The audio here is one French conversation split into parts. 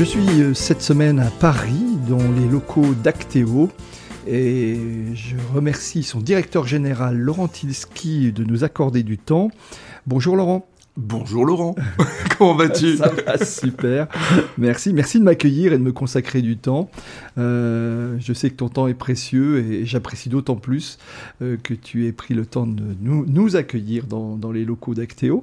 Je suis euh, cette semaine à Paris, dans les locaux d'Actéo, et je remercie son directeur général Laurent Tilski de nous accorder du temps. Bonjour Laurent. Bonjour Laurent, comment vas-tu super, merci, merci de m'accueillir et de me consacrer du temps. Euh, je sais que ton temps est précieux et j'apprécie d'autant plus euh, que tu aies pris le temps de nous, accueillir dans, les locaux d'Actéo.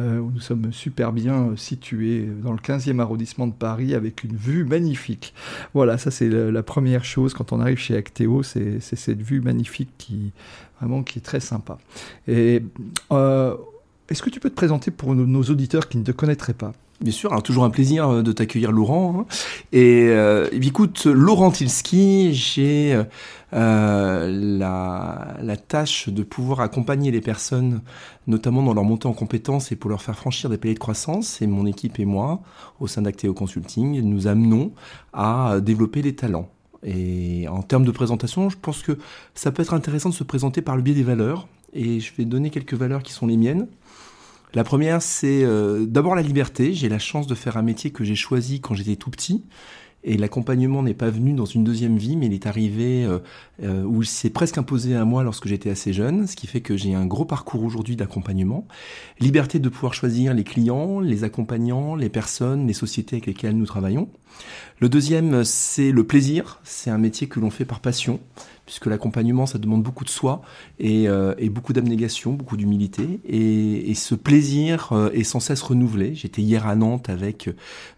Euh, où nous sommes super bien situés dans le 15e arrondissement de Paris avec une vue magnifique. Voilà, ça c'est la, première chose quand on arrive chez Actéo, c'est cette vue magnifique qui vraiment qui est très sympa. Euh, est-ce que tu peux te présenter pour nos, auditeurs qui ne te connaîtraient pas? Bien sûr, alors toujours un plaisir euh, de t'accueillir Laurent. hein. Et, euh, écoute, Laurent Tilski, j'ai euh, la, la tâche de pouvoir accompagner les personnes, notamment dans leur montée en compétences et pour leur faire franchir des paliers de croissance. Et mon équipe et moi, au sein d'Acteo Consulting, nous amenons à développer les talents. Et en termes de présentation, je pense que ça peut être intéressant de se présenter par le biais des valeurs. Et je vais donner quelques valeurs qui sont les miennes. La première, c'est euh, d'abord la liberté. J'ai la chance de faire un métier que j'ai choisi quand j'étais tout petit. Et l'accompagnement n'est pas venu dans une deuxième vie, mais il est arrivé euh, euh, où il s'est presque imposé à moi lorsque j'étais assez jeune, ce qui fait que j'ai un gros parcours aujourd'hui d'accompagnement. Liberté de pouvoir choisir les clients, les accompagnants, les personnes, les sociétés avec lesquelles nous travaillons. Le deuxième, c'est le plaisir. C'est un métier que l'on fait par passion puisque l'accompagnement, ça demande beaucoup de soi et, euh, et beaucoup d'abnégation, beaucoup d'humilité. Et, et, ce plaisir euh, est sans cesse renouvelé. J'étais hier à Nantes avec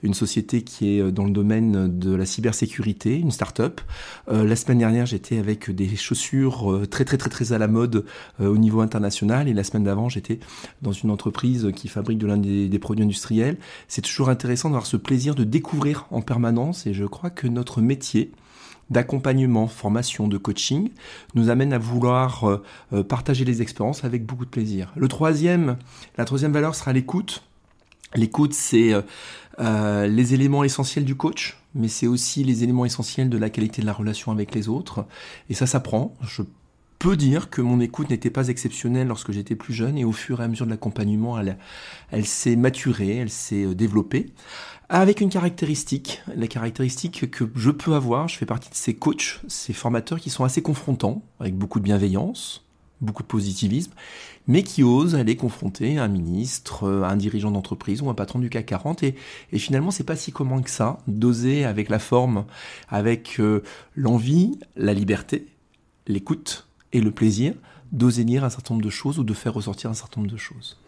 une société qui est dans le domaine de la cybersécurité, une start-up. Euh, la semaine dernière, j'étais avec des chaussures euh, très très très très à la mode euh, au niveau international. Et la semaine d'avant, j'étais dans une entreprise qui fabrique de l'un des, des produits industriels. C'est toujours intéressant d'avoir ce plaisir de découvrir en permanence. Et je crois que notre métier, d'accompagnement, formation, de coaching, nous amène à vouloir euh, euh, partager les expériences avec beaucoup de plaisir. Le troisième, la troisième valeur sera l'écoute. L'écoute, c'est euh, les éléments essentiels du coach, mais c'est aussi les éléments essentiels de la qualité de la relation avec les autres. Et ça s'apprend. Je peux dire que mon écoute n'était pas exceptionnelle lorsque j'étais plus jeune et au fur et à mesure de l'accompagnement, elle, elle s'est maturée, elle s'est développée avec une caractéristique, la caractéristique que je peux avoir, je fais partie de ces coachs, ces formateurs qui sont assez confrontants, avec beaucoup de bienveillance, beaucoup de positivisme, mais qui osent aller confronter un ministre, un dirigeant d'entreprise ou un patron du CAC 40. Et, et finalement, c'est pas si commun que ça, d'oser avec la forme, avec euh, l'envie, la liberté, l'écoute et le plaisir, d'oser dire un certain nombre de choses ou de faire ressortir un certain nombre de choses.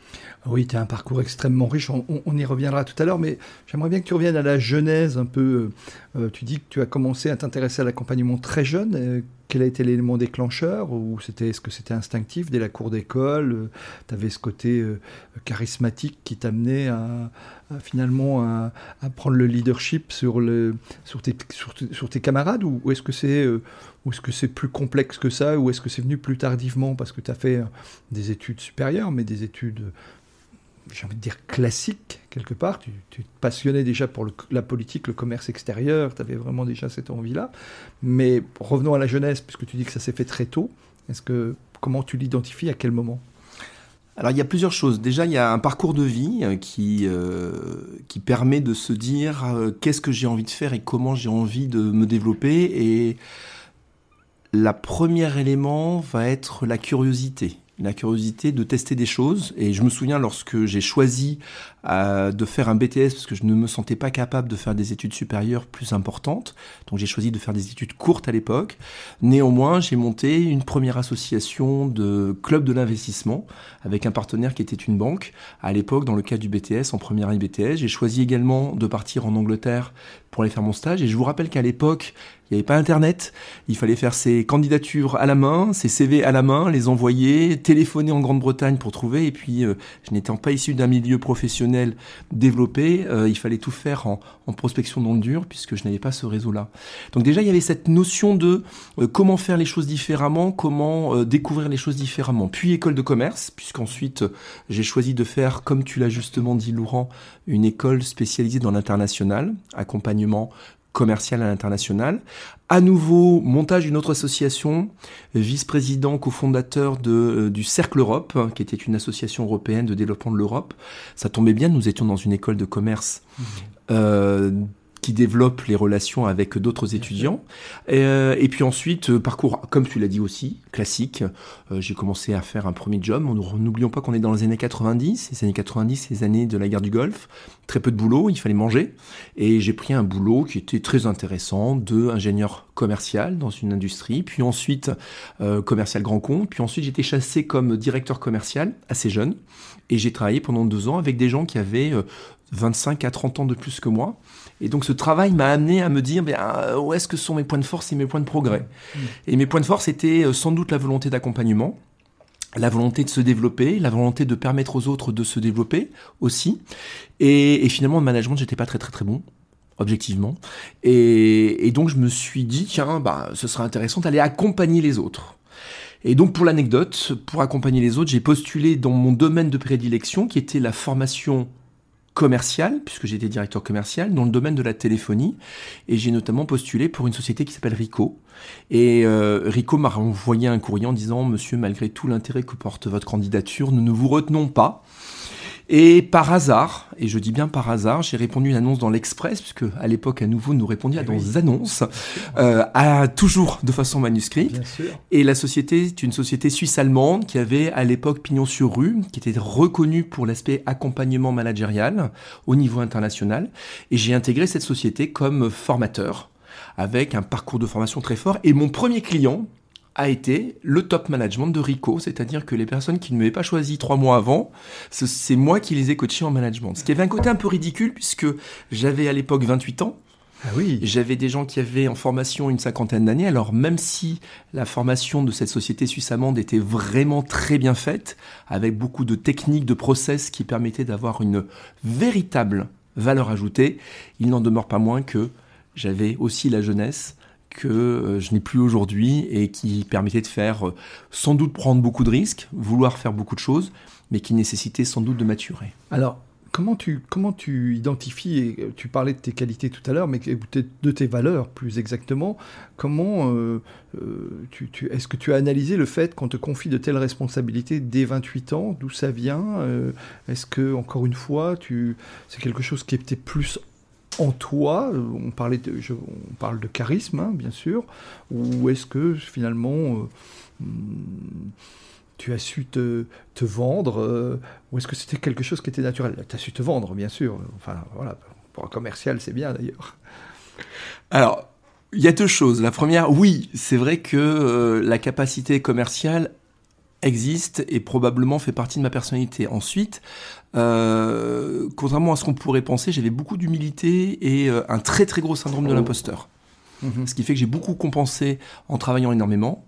Oui, tu as un parcours extrêmement riche, on, y reviendra tout à l'heure, mais j'aimerais bien que tu reviennes à la genèse un peu. Euh, tu dis que tu as commencé à t'intéresser à l'accompagnement très jeune. Euh, quel a été l'élément déclencheur Ou c'était, est-ce que c'était instinctif dès la cour d'école? Euh, Tu avais ce côté euh, charismatique qui t'amenait à, finalement à, prendre le leadership sur, tes, camarades? Euh, ou est-ce que c'est plus complexe que ça? Ou est-ce que c'est venu plus tardivement parce que tu as fait des études supérieures, mais des études j'ai envie de dire classique quelque part. Tu, tu te passionnais déjà pour la politique, le commerce extérieur, tu avais vraiment déjà cette envie-là. Mais revenons à la jeunesse, puisque tu dis que ça s'est fait très tôt. Est-ce que comment tu l'identifies à quel moment? Alors il y a plusieurs choses. Déjà, il y a un parcours de vie qui, euh, qui permet de se dire euh, qu'est-ce que j'ai envie de faire et comment j'ai envie de me développer. Et la première élément va être la curiosité la curiosité de tester des choses. Et je me souviens lorsque j'ai choisi euh, de faire un BTS parce que je ne me sentais pas capable de faire des études supérieures plus importantes. Donc j'ai choisi de faire des études courtes à l'époque. Néanmoins, j'ai monté une première association de club de l'investissement avec un partenaire qui était une banque. À l'époque, dans le cadre du BTS, en première année BTS, j'ai choisi également de partir en Angleterre pour aller faire mon stage. Et je vous rappelle qu'à l'époque, il n'y avait pas Internet. Il fallait faire ses candidatures à la main, ses CV à la main, les envoyer, téléphoner en Grande-Bretagne pour trouver. Et puis, euh, je n'étant pas issu d'un milieu professionnel développé, euh, il fallait tout faire en, prospection dans le dur puisque je n'avais pas ce réseau-là. Donc déjà, il y avait cette notion de euh, comment faire les choses différemment, comment découvrir les choses différemment. Puis école de commerce, puisqu'ensuite j'ai choisi de faire, comme tu l'as justement dit, Laurent, une école spécialisée dans l'international, commercial à l'international. À nouveau, montage d'une autre association, vice-président, cofondateur de, euh, du Cercle Europe, qui était une association européenne de développement de l'Europe. Ça tombait bien, nous étions dans une école de commerce mmh. euh, qui développe les relations avec d'autres étudiants. Euh, et puis ensuite, euh, parcours, comme tu l'as dit aussi, classique. Euh, j'ai commencé à faire un premier job. N'oublions pas qu'on est dans les années 90. Les années 90, les années de la guerre du Golfe. Très peu de boulot, il fallait manger. Et j'ai pris un boulot qui était très intéressant de ingénieur commercial dans une industrie. Puis ensuite, commercial grand compte. Puis ensuite, j'étais chassé comme directeur commercial, assez jeune. Et j'ai travaillé pendant deux ans avec des gens qui avaient 25 à 30 ans de plus que moi. Et donc ce travail m'a amené à me dire ben, euh, où est-ce que sont mes points de force et mes points de progrès. Mmh. Et mes points de force étaient euh, sans doute la volonté d'accompagnement, la volonté de se développer, la volonté de permettre aux autres de se développer aussi. Et, finalement, le management, j'étais pas très très très bon objectivement. Et, donc je me suis dit, tiens, bah, ce serait intéressant d'aller accompagner les autres. Et donc pour l'anecdote, pour accompagner les autres, j'ai postulé dans mon domaine de prédilection qui était la formation commercial, puisque j'étais directeur commercial, dans le domaine de la téléphonie. Et j'ai notamment postulé pour une société qui s'appelle Rico. Et euh, Rico m'a envoyé un courrier en disant, Monsieur, malgré tout l'intérêt que porte votre candidature, nous ne vous retenons pas. Et par hasard, et je dis bien par hasard, j'ai répondu une annonce dans l'Express, puisque à l'époque, à nouveau, nous répondions à eh des annonces, euh, à, toujours de façon manuscrite. Et la société est une société suisse-allemande qui avait à l'époque pignon sur rue, qui était reconnue pour l'aspect accompagnement managérial au niveau international. Et j'ai intégré cette société comme formateur avec un parcours de formation très fort. Et mon premier client, a été le top management de Rico, c'est-à-dire que les personnes qui ne m'avaient pas choisi trois mois avant, c'est moi qui les ai coachés en management. Ce qui avait un côté un peu ridicule puisque j'avais à l'époque 28 ans. Ah oui. J'avais des gens qui avaient en formation une cinquantaine d'années. Alors même si la formation de cette société suisse-allemande était vraiment très bien faite, avec beaucoup de techniques, de process qui permettaient d'avoir une véritable valeur ajoutée, il n'en demeure pas moins que j'avais aussi la jeunesse, que euh, je n'ai plus aujourd'hui et qui permettait de faire euh, sans doute prendre beaucoup de risques, vouloir faire beaucoup de choses, mais qui nécessitait sans doute de maturer. Alors, comment tu, comment tu identifies, et euh, tu parlais de tes qualités tout à l'heure, mais de tes valeurs plus exactement, comment tu, est-ce que tu as analysé le fait qu'on te confie de telles responsabilités dès 28 ans, d'où ça vient? Est-ce que, encore une fois, tu, c'est quelque chose qui était plus en toi de, on parle de charisme, hein, bien sûr, ou est-ce que finalement euh, hmm, tu as su te, vendre, euh, ou est-ce que c'était quelque chose qui était naturel? Tu as su te vendre, bien sûr. Enfin, voilà, pour un commercial, c'est bien d'ailleurs. Alors, il y a deux choses. La première, oui, c'est vrai que euh, la capacité commerciale existe et probablement fait partie de ma personnalité. Ensuite, euh, contrairement à ce qu'on pourrait penser, j'avais beaucoup d'humilité et euh, un très très gros syndrome de oh. l'imposteur. Mhm. Ce qui fait que j'ai beaucoup compensé en travaillant énormément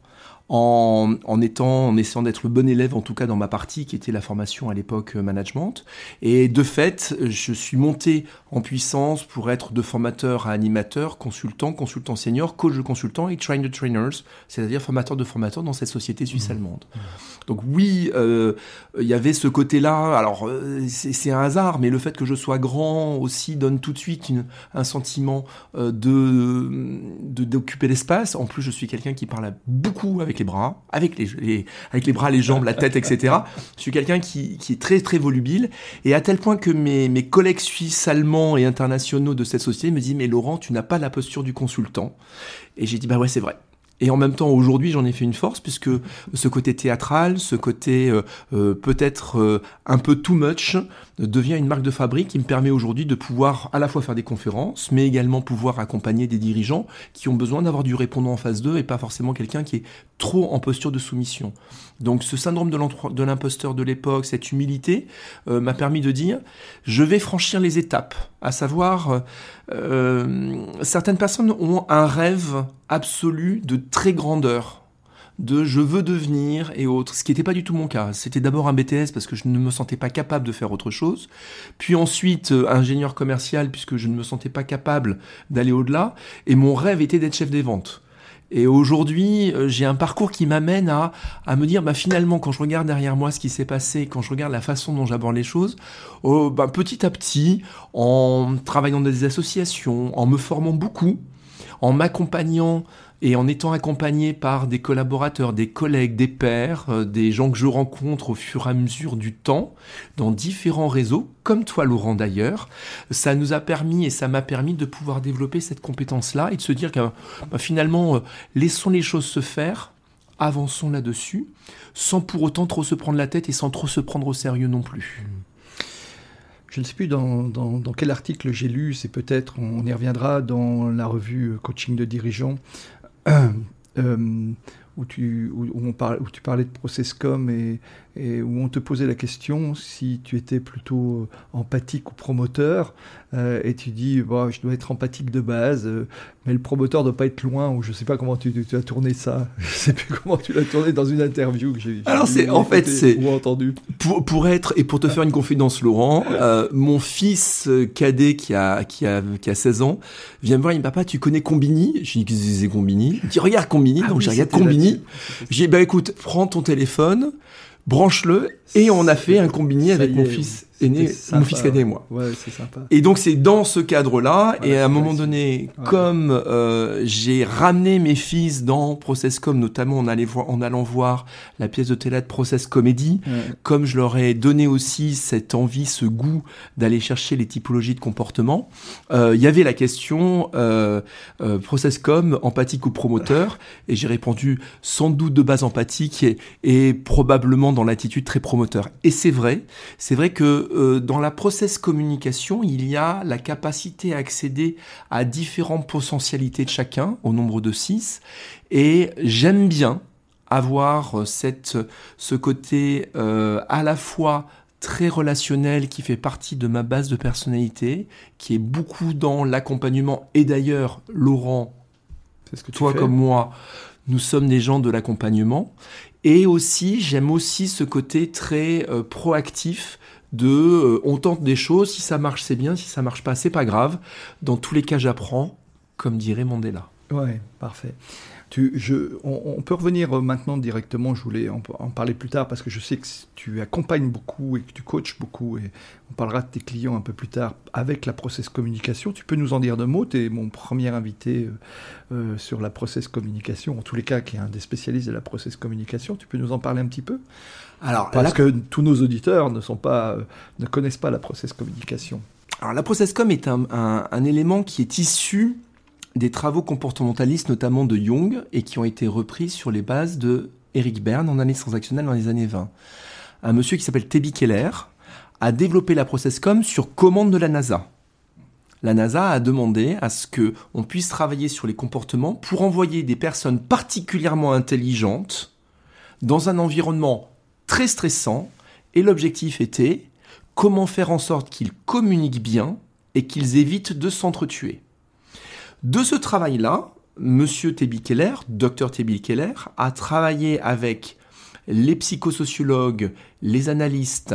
en, en, étant, en essayant d'être le bon élève, en tout cas dans ma partie, qui était la formation à l'époque euh, management. Et de fait, je suis monté en puissance pour être de formateur à animateur, consultant, consultant senior, coach de consultant et train de trainers, c'est-à-dire formateur de formateur dans cette société suisse-allemande. Mmh. Donc oui, euh, il y avait ce côté-là. Alors euh, c'est un hasard, mais le fait que je sois grand aussi donne tout de suite une, un sentiment de d'occuper l'espace. En plus, je suis quelqu'un qui parle beaucoup avec les bras, avec les, avec les bras, les jambes, la tête, etc. Je suis quelqu'un qui, qui, est très très volubile et à tel point que mes, mes collègues suisses, allemands et internationaux de cette société me disent mais Laurent, tu n'as pas la posture du consultant. Et j'ai dit bah ouais c'est vrai. Et en même temps, aujourd'hui, j'en ai fait une force puisque ce côté théâtral, ce côté euh, euh, peut-être euh, un peu too much, devient une marque de fabrique qui me permet aujourd'hui de pouvoir à la fois faire des conférences, mais également pouvoir accompagner des dirigeants qui ont besoin d'avoir du répondant en face d'eux et pas forcément quelqu'un qui est trop en posture de soumission. Donc ce syndrome de l'imposteur de l'époque, cette humilité, m'a permis de dire, je vais franchir les étapes, à savoir, certaines personnes ont un rêve absolu de très grandeur de je veux devenir et autres, ce qui n'était pas du tout mon cas. C'était d'abord un BTS parce que je ne me sentais pas capable de faire autre chose, puis ensuite euh, ingénieur commercial puisque je ne me sentais pas capable d'aller au-delà, et mon rêve était d'être chef des ventes. Et aujourd'hui, euh, j'ai un parcours qui m'amène à, à me dire, bah, finalement, quand je regarde derrière moi ce qui s'est passé, quand je regarde la façon dont j'aborde les choses, oh, bah, petit à petit, en travaillant dans des associations, en me formant beaucoup, en m'accompagnant et en étant accompagné par des collaborateurs, des collègues, des pairs, euh, des gens que je rencontre au fur et à mesure du temps, dans différents réseaux, comme toi Laurent d'ailleurs, ça nous a permis et ça m'a permis de pouvoir développer cette compétence-là et de se dire que bah, finalement, euh, laissons les choses se faire, avançons là-dessus, sans pour autant trop se prendre la tête et sans trop se prendre au sérieux non plus. Je ne sais plus dans, quel article j'ai lu, c'est peut-être, on y reviendra dans la revue Coaching de dirigeants, euh, où, tu, où, on parle, où tu parlais de Processcom et, et où on te posait la question si tu étais plutôt euh, empathique ou promoteur, euh, et tu dis bon, je dois être empathique de base, euh, mais le promoteur ne doit pas être loin, ou je ne sais pas comment tu, tu, as tourné ça, je ne sais plus comment tu l'as tourné dans une interview que j'ai Alors c'est en fait c'est entendu. Pour, pour être et pour te faire une confidence Laurent, mon fils cadet qui a qui a qui a 16 ans vient me voir, il me dit papa tu connais Combini? Je dis c'est Combini? Il dit regarde Combini, ah donc je regarde Combini. J'ai bah écoute prends ton téléphone branche-le, et on a fait un combiné avec mon fils aîné, mon fils cadet et moi. Ouais, c'est sympa. Et donc c'est dans ce cadre-là, et à un moment donné, comme euh, j'ai ramené mes fils dans Processcom, notamment en, allait voir, en allant voir la pièce de théâtre Process Comedy, comme je leur ai donné aussi cette envie, ce goût d'aller chercher les typologies de comportement, euh, il y avait la question euh, euh, Processcom, empathique ou promoteur, et j'ai répondu sans doute de base empathique et, et probablement dans l'attitude très promoteur. Et c'est vrai, c'est vrai que euh, dans la process communication, il y a la capacité à accéder à différentes potentialités de chacun, au nombre de six, et j'aime bien avoir euh, cette, ce côté euh, à la fois très relationnel qui fait partie de ma base de personnalité, qui est beaucoup dans l'accompagnement. Et d'ailleurs, Laurent, ce que toi comme moi, nous sommes des gens de l'accompagnement. Et aussi, j'aime aussi ce côté très proactif de euh, on tente des choses, si ça marche c'est bien, si ça marche pas c'est pas grave. Dans tous les cas j'apprends, comme dirait Mandela. Ouais, parfait. Tu, je, on, peut revenir euh, maintenant directement, je voulais en, parler plus tard parce que je sais que tu accompagnes beaucoup et que tu coaches beaucoup et on parlera de tes clients un peu plus tard avec la process communication. Tu peux nous en dire deux mots, tu es mon premier invité euh, sur la process communication, en tous les cas qui est un des spécialistes de la process communication. Tu peux nous en parler un petit peu? Alors, Parce que tous nos auditeurs ne, sont pas, euh, ne connaissent pas la process communication. Alors la process com est un, un, élément qui est issu des travaux comportementalistes, notamment de Jung, et qui ont été repris sur les bases de Eric Berne en analyse transactionnelle dans les années 20. Un monsieur qui s'appelle Tebi Keller a développé la process com sur commande de la NASA. La NASA a demandé à ce que on puisse travailler sur les comportements pour envoyer des personnes particulièrement intelligentes dans un environnement très stressant et l'objectif était comment faire en sorte qu'ils communiquent bien et qu'ils évitent de s'entretuer. De ce travail-là, Monsieur Tebi Keller, Dr Tebi Keller, a travaillé avec les psychosociologues, les analystes,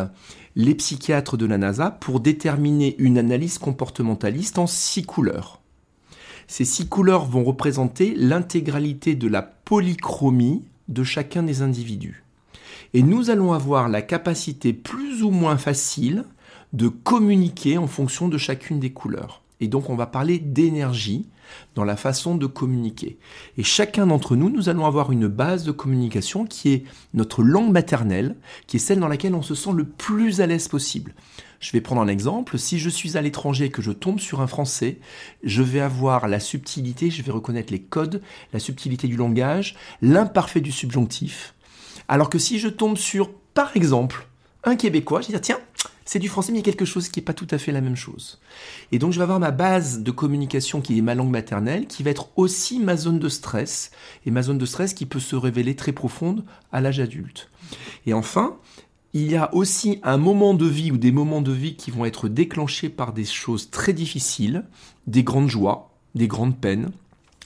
les psychiatres de la NASA pour déterminer une analyse comportementaliste en six couleurs. Ces six couleurs vont représenter l'intégralité de la polychromie de chacun des individus et nous allons avoir la capacité plus ou moins facile de communiquer en fonction de chacune des couleurs. Et donc on va parler d'énergie dans la façon de communiquer. Et chacun d'entre nous, nous allons avoir une base de communication qui est notre langue maternelle, qui est celle dans laquelle on se sent le plus à l'aise possible. Je vais prendre un exemple. Si je suis à l'étranger et que je tombe sur un français, je vais avoir la subtilité, je vais reconnaître les codes, la subtilité du langage, l'imparfait du subjonctif. Alors que si je tombe sur, par exemple, un Québécois, je vais dire, tiens, c'est du français, mais il y a quelque chose qui n'est pas tout à fait la même chose. Et donc, je vais avoir ma base de communication qui est ma langue maternelle, qui va être aussi ma zone de stress, et ma zone de stress qui peut se révéler très profonde à l'âge adulte. Et enfin, il y a aussi un moment de vie ou des moments de vie qui vont être déclenchés par des choses très difficiles, des grandes joies, des grandes peines,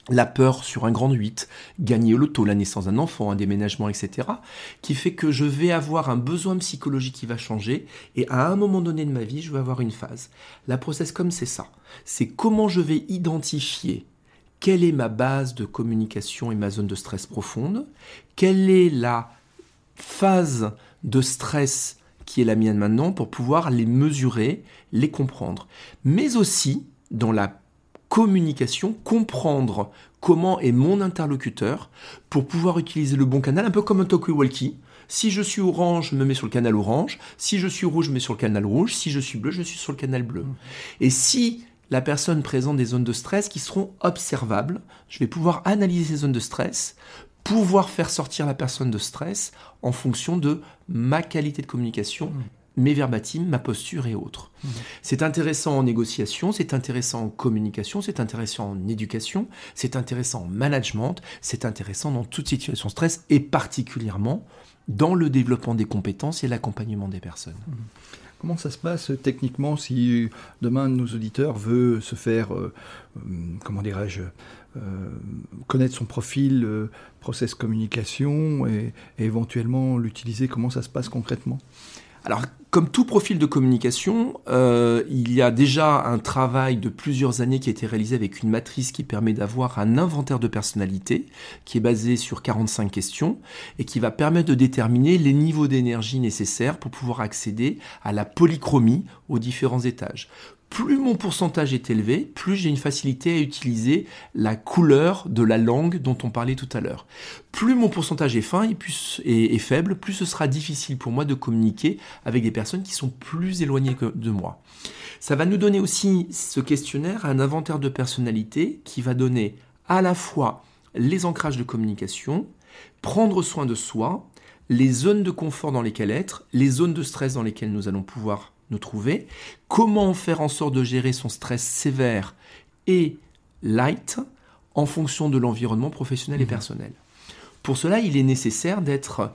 la peur sur un grand 8, gagner au loto, la naissance d'un enfant, un déménagement, etc., qui fait que je vais avoir un besoin psychologique qui va changer, et à un moment donné de ma vie, je vais avoir une phase. La process comme c'est ça. C'est comment je vais identifier quelle est ma base de communication et ma zone de stress profonde, quelle est la phase de stress qui est la mienne maintenant pour pouvoir les mesurer, les comprendre. Mais aussi, dans la communication, comprendre comment est mon interlocuteur pour pouvoir utiliser le bon canal, un peu comme un talkie-walkie. Si je suis orange, je me mets sur le canal orange. Si je suis rouge, je me mets sur le canal rouge. Si je suis bleu, je suis sur le canal bleu. Et si la personne présente des zones de stress qui seront observables, je vais pouvoir analyser ces zones de stress, pouvoir faire sortir la personne de stress en fonction de ma qualité de communication mes verbatims, ma posture et autres. Mmh. C'est intéressant en négociation, c'est intéressant en communication, c'est intéressant en éducation, c'est intéressant en management, c'est intéressant dans toute situation de stress et particulièrement dans le développement des compétences et l'accompagnement des personnes. Mmh. Comment ça se passe techniquement si demain nos auditeurs veulent se faire, euh, euh, comment dirais-je, euh, connaître son profil, process communication et éventuellement l'utiliser Comment ça se passe concrètement? Alors, comme tout profil de communication, euh, il y a déjà un travail de plusieurs années qui a été réalisé avec une matrice qui permet d'avoir un inventaire de personnalité qui est basé sur 45 questions et qui va permettre de déterminer les niveaux d'énergie nécessaires pour pouvoir accéder à la polychromie aux différents étages plus mon pourcentage est élevé, plus j'ai une facilité à utiliser la couleur de la langue dont on parlait tout à l'heure. Plus mon pourcentage est fin et, plus, faible, plus ce sera difficile pour moi de communiquer avec des personnes qui sont plus éloignées de moi. Ça va nous donner aussi ce questionnaire un inventaire de personnalité qui va donner à la fois les ancrages de communication, prendre soin de soi, les zones de confort dans lesquelles être, les zones de stress dans lesquelles nous allons pouvoir nous trouver, comment faire en sorte de gérer son stress sévère et light en fonction de l'environnement professionnel et mhm. personnel? Pour cela, il est nécessaire d'être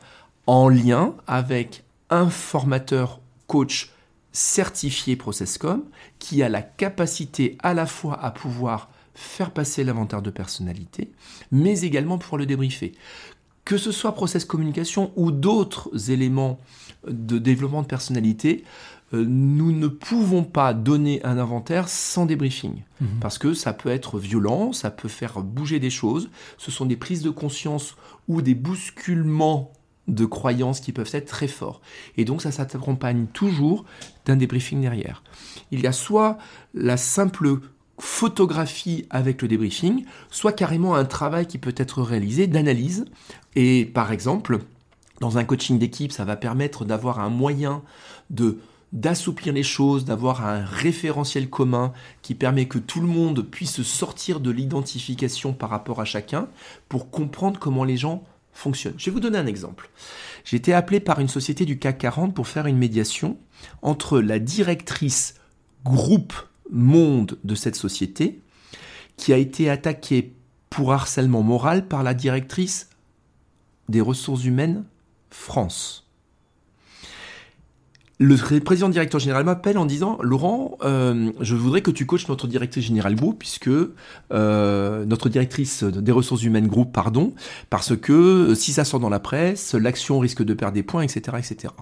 en lien avec un formateur coach certifié Processcom qui a la capacité à la fois à pouvoir faire passer l'inventaire de personnalité, mais également pour le débriefer. Que ce soit process communication ou d'autres éléments de développement de personnalité, nous ne pouvons pas donner un inventaire sans débriefing. Mhm. Parce que ça peut être violent, ça peut faire bouger des choses. Ce sont des prises de conscience ou des bousculements de croyances qui peuvent être très forts. Et donc ça s'accompagne toujours d'un débriefing derrière. Il y a soit la simple photographie avec le débriefing, soit carrément un travail qui peut être réalisé d'analyse. Et par exemple, dans un coaching d'équipe, ça va permettre d'avoir un moyen de d'assouplir les choses, d'avoir un référentiel commun qui permet que tout le monde puisse sortir de l'identification par rapport à chacun pour comprendre comment les gens fonctionnent. Je vais vous donner un exemple. J'ai été appelé par une société du CAC 40 pour faire une médiation entre la directrice groupe monde de cette société qui a été attaquée pour harcèlement moral par la directrice des ressources humaines France le président directeur général m'appelle en disant Laurent, euh, je voudrais que tu coaches notre directrice générale groupe, puisque euh, notre directrice des ressources humaines groupe, pardon, parce que euh, si ça sort dans la presse, l'action risque de perdre des points, etc., etc.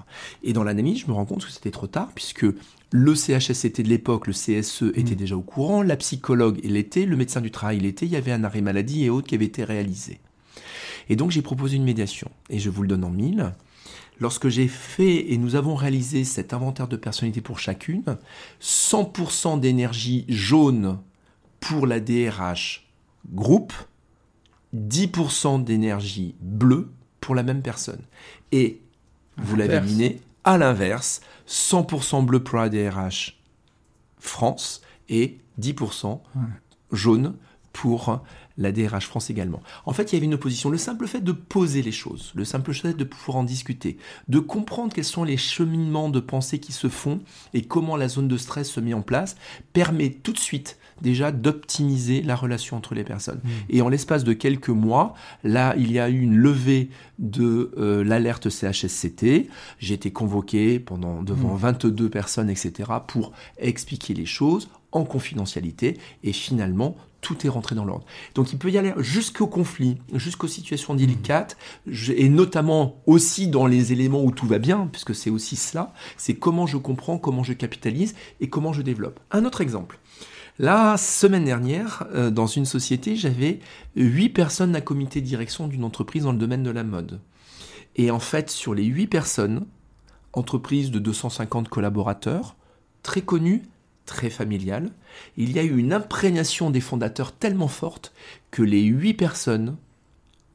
Et dans l'analyse, je me rends compte que c'était trop tard, puisque le CHSCT de l'époque, le CSE, était mmh. déjà au courant, la psychologue l'était, le médecin du travail l'était, il y avait un arrêt maladie et autres qui avaient été réalisés. Et donc j'ai proposé une médiation, et je vous le donne en mille. Lorsque j'ai fait et nous avons réalisé cet inventaire de personnalité pour chacune, 100% d'énergie jaune pour la DRH groupe, 10% d'énergie bleue pour la même personne. Et vous l'avez deviné, à l'inverse, 100% bleu pour la DRH France et 10% jaune pour la DRH France également. En fait, il y avait une opposition. Le simple fait de poser les choses, le simple fait de pouvoir en discuter, de comprendre quels sont les cheminements de pensée qui se font et comment la zone de stress se met en place, permet tout de suite déjà d'optimiser la relation entre les personnes. Mmh. Et en l'espace de quelques mois, là, il y a eu une levée de euh, l'alerte CHSCT. J'ai été convoqué pendant devant 22 mmh. personnes, etc., pour expliquer les choses en confidentialité. Et finalement, tout est rentré dans l'ordre. Donc il peut y aller jusqu'au conflit, jusqu'aux situations délicates, et notamment aussi dans les éléments où tout va bien, puisque c'est aussi cela, c'est comment je comprends, comment je capitalise et comment je développe. Un autre exemple. La semaine dernière, euh, dans une société, j'avais huit personnes d'un comité direction d'une entreprise dans le domaine de la mode. Et en fait, sur les huit personnes, entreprise de 250 collaborateurs, très connue, très familiale, il y a eu une imprégnation des fondateurs tellement forte que les huit personnes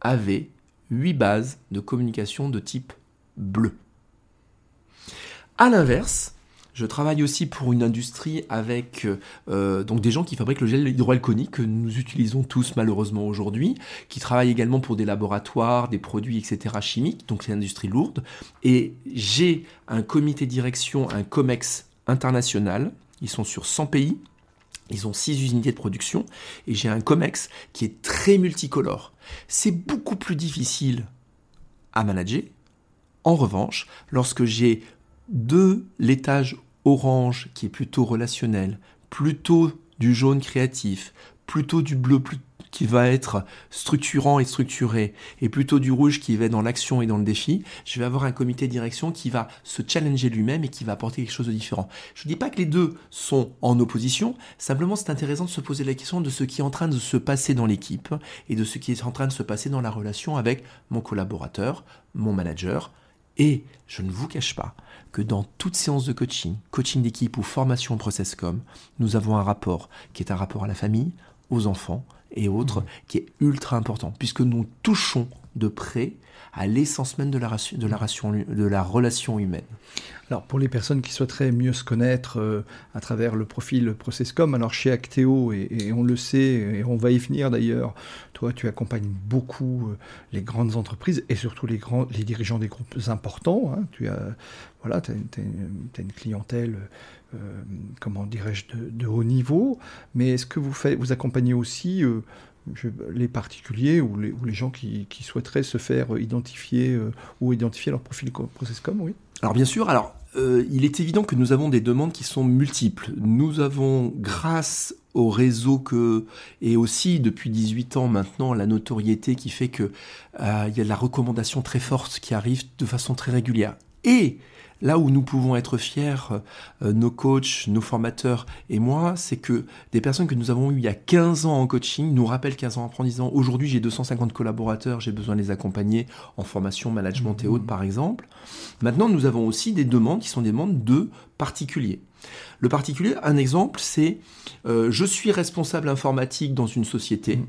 avaient huit bases de communication de type bleu. A l'inverse, je travaille aussi pour une industrie avec euh, donc des gens qui fabriquent le gel hydroalcoolique que nous utilisons tous malheureusement aujourd'hui, qui travaillent également pour des laboratoires, des produits, etc. chimiques, donc c'est une industrie lourde. Et j'ai un comité direction, un COMEX international ils sont sur 100 pays. Ils ont 6 unités de production et j'ai un COMEX qui est très multicolore. C'est beaucoup plus difficile à manager. En revanche, lorsque j'ai deux l'étage orange qui est plutôt relationnel, plutôt du jaune créatif, plutôt du bleu qui va être structurant et structuré, et plutôt du rouge qui va dans l'action et dans le défi, je vais avoir un comité de direction qui va se challenger lui-même et qui va apporter quelque chose de différent. Je ne dis pas que les deux sont en opposition, simplement c'est intéressant de se poser la question de ce qui est en train de se passer dans l'équipe et de ce qui est en train de se passer dans la relation avec mon collaborateur, mon manager, et je ne vous cache pas que dans toute séance de coaching, coaching d'équipe ou formation process com, nous avons un rapport qui est un rapport à la famille, aux enfants et autres, qui est ultra important, puisque nous touchons de près à l'essence même de la, de, la de la relation humaine. Alors pour les personnes qui souhaiteraient mieux se connaître euh, à travers le profil Processcom, alors chez Acteo, et, on le sait, et on va y venir d'ailleurs, toi tu accompagnes beaucoup euh, les grandes entreprises et surtout les, grands, les dirigeants des groupes importants. Hein. tu as, voilà, as, une clientèle euh, comment dirais-je, de, haut niveau, mais est-ce que vous, faites, vous accompagnez aussi les particuliers ou les, gens qui, souhaiteraient se faire identifier euh, ou identifier leur profil Processcom, oui Alors bien sûr, alors il est évident que nous avons des demandes qui sont multiples. Nous avons, grâce au réseau que et aussi depuis 18 ans maintenant la notoriété qui fait que il y a de la recommandation très forte qui arrive de façon très régulière. Et Là où nous pouvons être fiers, euh, nos coachs, nos formateurs et moi, c'est que des personnes que nous avons eues il y a 15 ans en coaching nous rappellent 15 ans après en disant aujourd'hui j'ai 250 collaborateurs, j'ai besoin de les accompagner en formation, management et autres par exemple. Maintenant, nous avons aussi des demandes qui sont des demandes de particuliers. Le particulier, un exemple, c'est euh, je suis responsable informatique dans une société.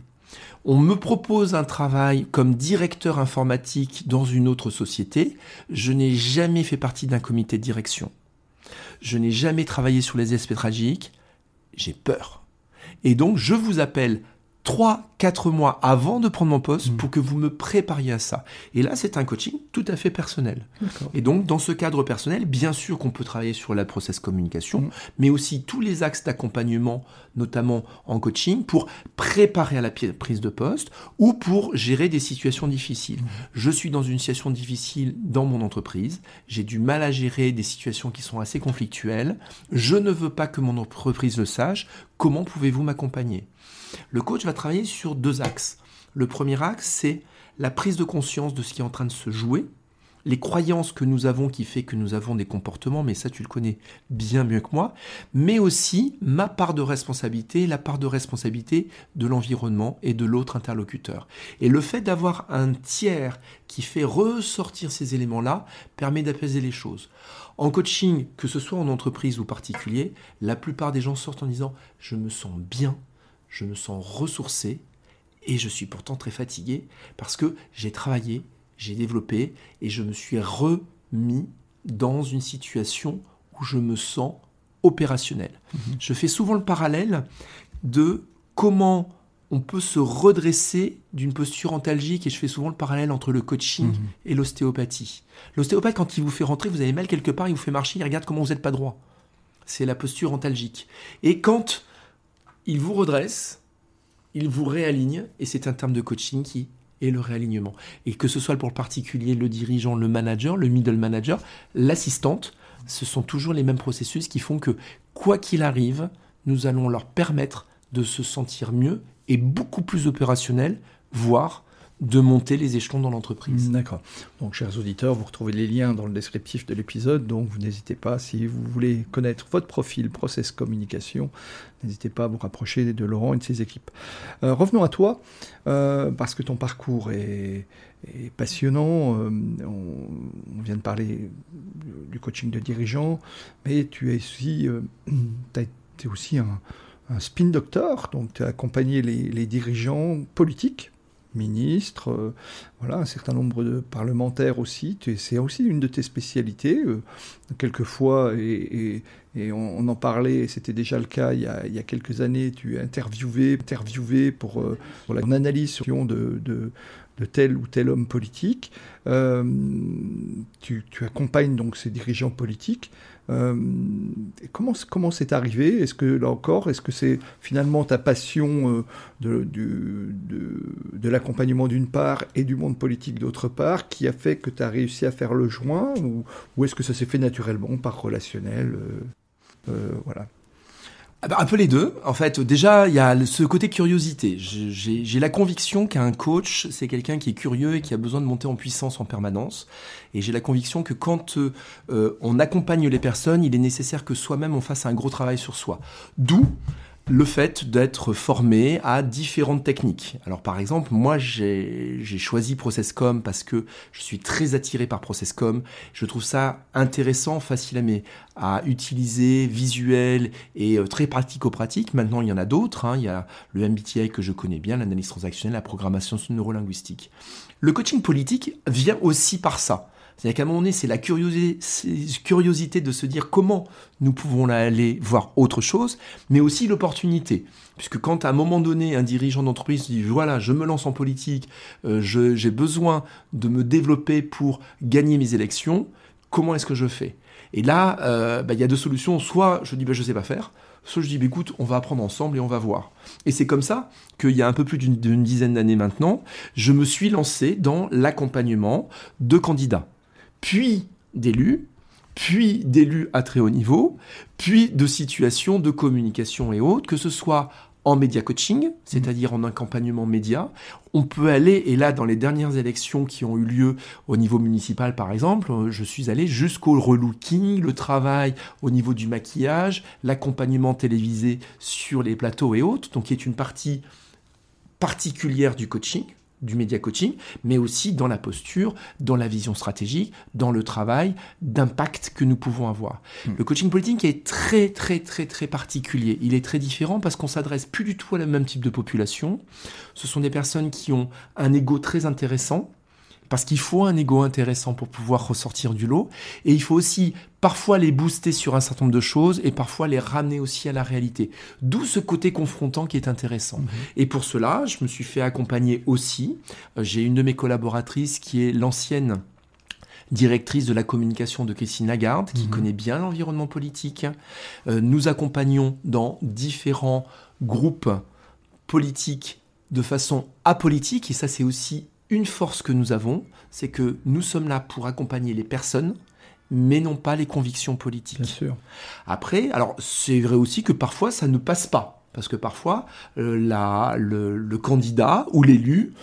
On me propose un travail comme directeur informatique dans une autre société, je n'ai jamais fait partie d'un comité de direction. Je n'ai jamais travaillé sur les aspects tragiques, j'ai peur. Et donc je vous appelle 3, 4 mois avant de prendre mon poste mmh. pour que vous me prépariez à ça. Et là, c'est un coaching tout à fait personnel. Et donc, dans ce cadre personnel, bien sûr qu'on peut travailler sur la process communication, mmh. mais aussi tous les axes d'accompagnement, notamment en coaching, pour préparer à la prise de poste ou pour gérer des situations difficiles. Mmh. Je suis dans une situation difficile dans mon entreprise, j'ai du mal à gérer des situations qui sont assez conflictuelles, je ne veux pas que mon entreprise le sache, comment pouvez-vous m'accompagner? Le coach va travailler sur deux axes. Le premier axe, c'est la prise de conscience de ce qui est en train de se jouer. les croyances que nous avons qui fait que nous avons des comportements, mais ça tu le connais bien mieux que moi, mais aussi ma part de responsabilité, la part de responsabilité de l'environnement et de l'autre interlocuteur. Et le fait d'avoir un tiers qui fait ressortir ces éléments-là permet d'apaiser les choses. En coaching, que ce soit en entreprise ou particulier, la plupart des gens sortent en disant je me sens bien, je me sens ressourcé et je suis pourtant très fatigué parce que j'ai travaillé, j'ai développé et je me suis remis dans une situation où je me sens opérationnel. Mhm. Je fais souvent le parallèle de comment on peut se redresser d'une posture antalgique et je fais souvent le parallèle entre le coaching mhm. et l'ostéopathie. L'ostéopathe, quand il vous fait rentrer, vous avez mal quelque part, il vous fait marcher, il regarde comment vous n'êtes pas droit. C'est la posture antalgique. Et quand il vous redresse, il vous réaligne et c'est un terme de coaching qui et le réalignement. Et que ce soit pour le particulier, le dirigeant, le manager, le middle manager, l'assistante, ce sont toujours les mêmes processus qui font que, quoi qu'il arrive, nous allons leur permettre de se sentir mieux et beaucoup plus opérationnel, voire de monter les échelons dans l'entreprise. D'accord. Donc, chers auditeurs, vous retrouvez les liens dans le descriptif de l'épisode. Donc, vous n'hésitez pas, si vous voulez connaître votre profil Process Communication, n'hésitez pas à vous rapprocher de Laurent et de ses équipes. Euh, revenons à toi, euh, parce que ton parcours est, passionnant. Euh, on, vient de parler du coaching de dirigeants, mais tu es aussi, es aussi un, spin doctor, donc tu as accompagné les dirigeants politiques ministre, euh, voilà, un certain nombre de parlementaires aussi. C'est aussi une de tes spécialités. Euh, quelquefois, et, on, en parlait, c'était déjà le cas il y, a, quelques années, tu interviewé pour, euh, pour la analyse de, de, de, tel ou tel homme politique. Tu, tu, accompagnes donc ces dirigeants politiques. Euh, comment comment c'est arrivé? Est-ce que là encore, est-ce que c'est finalement ta passion euh, de, de, l'accompagnement d'une part et du monde politique d'autre part qui a fait que tu as réussi à faire le joint ou, est-ce que ça s'est fait naturellement par relationnel euh, Voilà. Ah bah, un peu les deux. En fait, déjà, il y a ce côté curiosité. J'ai la conviction qu'un coach, c'est quelqu'un qui est curieux et qui a besoin de monter en puissance en permanence. Et j'ai la conviction que quand euh, on accompagne les personnes, il est nécessaire que soi-même on fasse un gros travail sur soi. D'où le fait d'être formé à différentes techniques. Alors par exemple, moi j'ai choisi Processcom parce que je suis très attiré par Processcom. Je trouve ça intéressant, facile à, à utiliser, visuel et euh, très pratico-pratique. Maintenant il y en a d'autres. Hein. Il y a le MBTI que je connais bien, l'analyse transactionnelle, la programmation neurolinguistique. Le coaching politique vient aussi par ça. C'est-à-dire qu'à un moment donné, c'est la curiosité, de se dire comment nous pouvons aller voir autre chose, mais aussi l'opportunité. Puisque quand à un moment donné, un dirigeant d'entreprise dit voilà, je me lance en politique, euh, j'ai besoin de me développer pour gagner mes élections, comment est-ce que je fais? Et là, euh, bah, il y a deux solutions. Soit je dis bah, je sais pas faire, soit je dis bah, écoute, on va apprendre ensemble et on va voir. Et c'est comme ça qu'il y a un peu plus d'une dizaine d'années maintenant, je me suis lancé dans l'accompagnement de candidats puis d'élus, puis d'élus à très haut niveau, puis de situations de communication et autres, que ce soit en média coaching, c'est-à-dire en accompagnement média. On peut aller, et là, dans les dernières élections qui ont eu lieu au niveau municipal, par exemple, je suis allé jusqu'au relooking, le travail au niveau du maquillage, l'accompagnement télévisé sur les plateaux et autres, donc qui est une partie particulière du coaching du média coaching, mais aussi dans la posture, dans la vision stratégique, dans le travail d'impact que nous pouvons avoir. Hmm. Le coaching politique est très très très très particulier. Il est très différent parce qu'on s'adresse plus du tout à la même type de population. Ce sont des personnes qui ont un ego très intéressant, parce qu'il faut un ego intéressant pour pouvoir ressortir du lot, et il faut aussi parfois les booster sur un certain nombre de choses et parfois les ramener aussi à la réalité. D'où ce côté confrontant qui est intéressant. Mhm. Et pour cela, je me suis fait accompagner aussi. Euh, j'ai une de mes collaboratrices qui est l'ancienne directrice de la communication de Christine Lagarde, qui mhm. connaît bien l'environnement politique. Euh, nous accompagnons dans différents groupes politiques de façon apolitique, et ça c'est aussi une force que nous avons, c'est que nous sommes là pour accompagner les personnes, mais non pas les convictions politiques. Bien sûr. Après, alors c'est vrai aussi que parfois ça ne passe pas, parce que parfois euh, la, le, candidat ou l'élu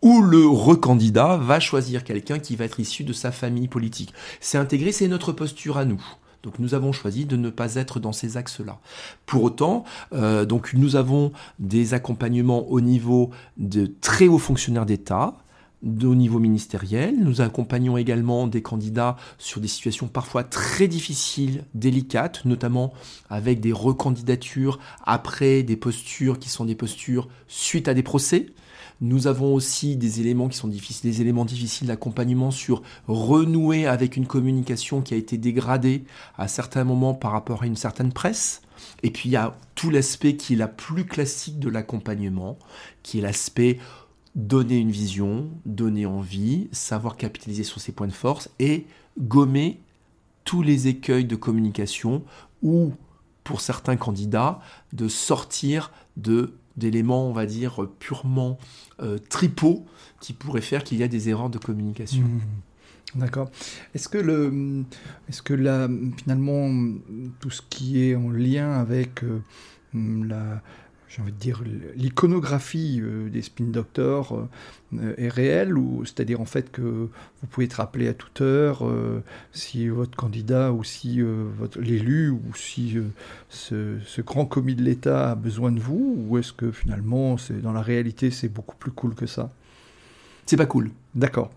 où le recandidat va choisir quelqu'un qui va être issu de sa famille politique. C'est intégré, c'est notre posture à nous. Donc nous avons choisi de ne pas être dans ces axes-là. Pour autant, euh, donc nous avons des accompagnements au niveau de très hauts fonctionnaires d'État, au niveau ministériel. Nous accompagnons également des candidats sur des situations parfois très difficiles, délicates, notamment avec des recandidatures après des postures qui sont des postures suite à des procès. Nous avons aussi des éléments qui sont difficiles, des éléments difficiles d'accompagnement sur renouer avec une communication qui a été dégradée à certains moments par rapport à une certaine presse. Et puis il y a tout l'aspect qui est la plus classique de l'accompagnement, qui est l'aspect donner une vision, donner envie, savoir capitaliser sur ses points de force et gommer tous les écueils de communication ou, pour certains candidats, de sortir de d'éléments, on va dire, purement euh, tripaux qui pourraient faire qu'il y a des erreurs de communication. Mmh. D'accord. Est-ce que, le, est-ce que là, finalement, tout ce qui est en lien avec euh, la, j'ai envie de dire, l'iconographie euh, des spin doctors euh, est réelle, ou c'est-à-dire en fait que vous pouvez être appelé à toute heure euh, si votre candidat ou si votre, l'élu ou si ce, grand commis de l'État a besoin de vous, ou est-ce que finalement, dans la réalité, c'est beaucoup plus cool que ça? C'est pas cool. D'accord.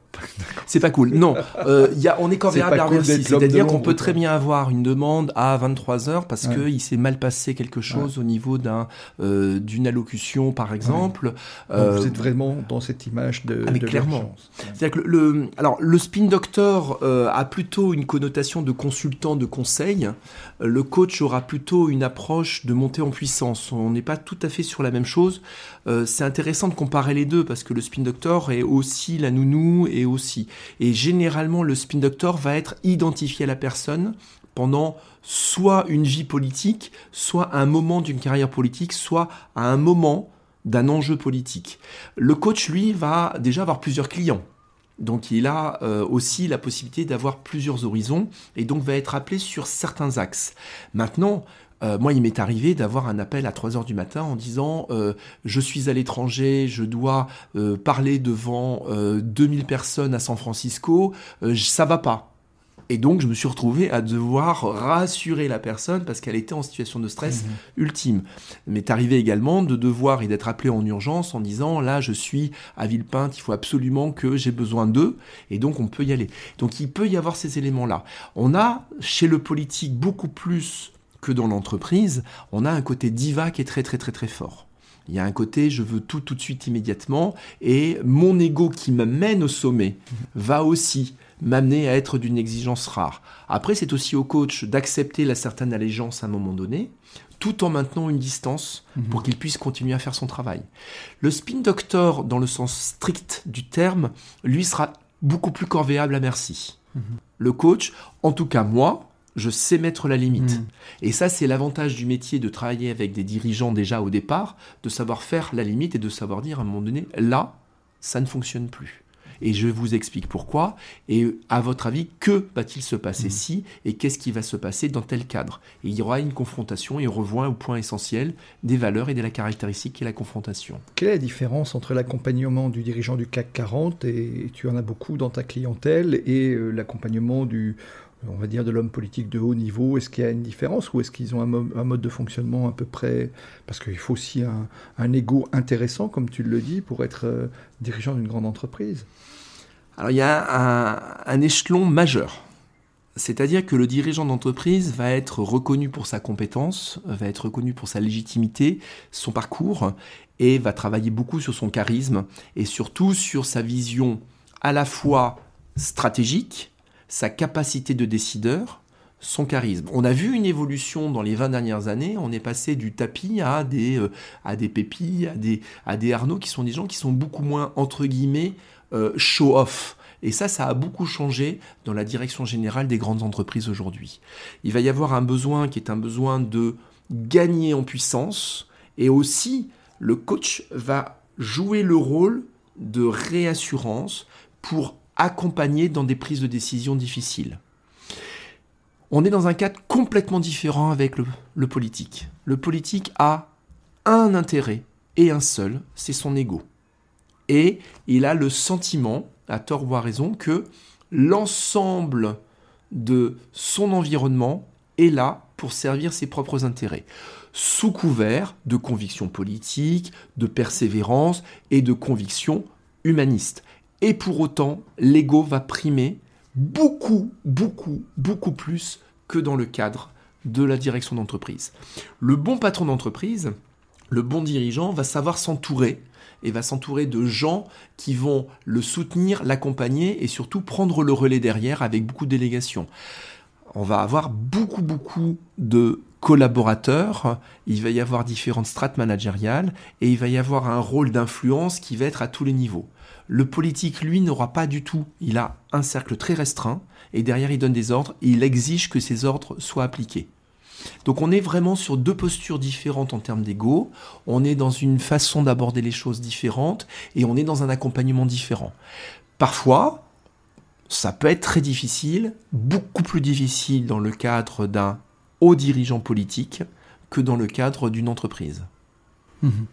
C'est pas cool. Non, euh, y a, on est corvéable à cool C'est-à-dire qu'on peut très bien avoir une demande à 23 heures parce que qu'il s'est mal passé quelque chose au niveau d'un euh, d'une allocution, par exemple. Euh, vous êtes vraiment dans cette image de, ah, mais clairement. C'est-à-dire que le, alors, le spin doctor euh, a plutôt une connotation de consultant, de conseil. Le coach aura plutôt une approche de montée en puissance. On n'est pas tout à fait sur la même chose. Euh, c'est intéressant de comparer les deux parce que le spin doctor est aussi la nounou et aussi. Et généralement, le spin doctor va être identifié à la personne pendant soit une vie politique, soit un moment d'une carrière politique, soit à un moment d'un enjeu politique. Le coach, lui, va déjà avoir plusieurs clients. Donc il a euh, aussi la possibilité d'avoir plusieurs horizons et donc va être appelé sur certains axes. Maintenant, euh, moi, il m'est arrivé d'avoir un appel à 3 heures du matin en disant euh, je suis à l'étranger, je dois euh, parler devant 2000 personnes à San Francisco, ça va pas. Et donc, je me suis retrouvé à devoir rassurer la personne parce qu'elle était en situation de stress mmh. ultime. Il m'est arrivé également de devoir et d'être appelé en urgence en disant là, je suis à Villepinte, il faut absolument que j'ai besoin d'eux. Et donc, on peut y aller. Donc, il peut y avoir ces éléments-là. On a chez le politique beaucoup plus que dans l'entreprise, on a un côté diva qui est très très très très fort. Il y a un côté je veux tout tout de suite immédiatement et mon ego qui me mène au sommet va aussi m'amener à être d'une exigence rare. Après, c'est aussi au coach d'accepter la certaine allégeance à un moment donné, tout en maintenant une distance mhm. pour qu'il puisse continuer à faire son travail. Le spin doctor, dans le sens strict du terme, lui sera beaucoup plus corvéable à merci. Mhm. Le coach, en tout cas moi, je sais mettre la limite. Mm. Et ça, c'est l'avantage du métier de travailler avec des dirigeants déjà au départ, de savoir faire la limite et de savoir dire à un moment donné, là, ça ne fonctionne plus. Et je vous explique pourquoi. Et à votre avis, que va-t-il se passer mm. si et qu'est-ce qui va se passer dans tel cadre? Et Il y aura une confrontation et on revoit au point essentiel des valeurs et de la caractéristique qui est la confrontation. Quelle est la différence entre l'accompagnement du dirigeant du CAC 40, et tu en as beaucoup dans ta clientèle, et euh, l'accompagnement du on va dire, de l'homme politique de haut niveau Est-ce qu'il y a une différence ou est-ce qu'ils ont un, mode de fonctionnement à peu près Parce qu'il faut aussi un, un, ego intéressant, comme tu le dis, pour être euh, dirigeant d'une grande entreprise? Alors il y a un, échelon majeur. C'est-à-dire que le dirigeant d'entreprise va être reconnu pour sa compétence, va être reconnu pour sa légitimité, son parcours, et va travailler beaucoup sur son charisme et surtout sur sa vision à la fois stratégique, sa capacité de décideur, son charisme. On a vu une évolution dans les 20 dernières années, on est passé du tapis à des, euh, à des pépis, à des, à des Arnaud qui sont des gens qui sont beaucoup moins, entre guillemets, euh, show-off. Et ça, ça a beaucoup changé dans la direction générale des grandes entreprises aujourd'hui. Il va y avoir un besoin qui est un besoin de gagner en puissance et aussi le coach va jouer le rôle de réassurance pour accompagner dans des prises de décision difficiles. On est dans un cadre complètement différent avec le, politique. Le politique a un intérêt et un seul, c'est son ego. et il a le sentiment, à tort ou à raison, que l'ensemble de son environnement est là pour servir ses propres intérêts, sous couvert de convictions politiques, de persévérance et de convictions humanistes. Et pour autant, l'ego va primer beaucoup, beaucoup, beaucoup plus que dans le cadre de la direction d'entreprise. Le bon patron d'entreprise, le bon dirigeant va savoir s'entourer et va s'entourer de gens qui vont le soutenir, l'accompagner et surtout prendre le relais derrière avec beaucoup de délégations. On va avoir beaucoup, beaucoup de collaborateurs, il va y avoir différentes strates managériales et il va y avoir un rôle d'influence qui va être à tous les niveaux. Le politique, lui, n'aura pas du tout. Il a un cercle très restreint et derrière, il donne des ordres et il exige que ces ordres soient appliqués. Donc on est vraiment sur deux postures différentes en termes d'ego, on est dans une façon d'aborder les choses différentes et on est dans un accompagnement différent. Parfois, ça peut être très difficile, beaucoup plus difficile dans le cadre d'un haut dirigeant politique que dans le cadre d'une entreprise. Mhm.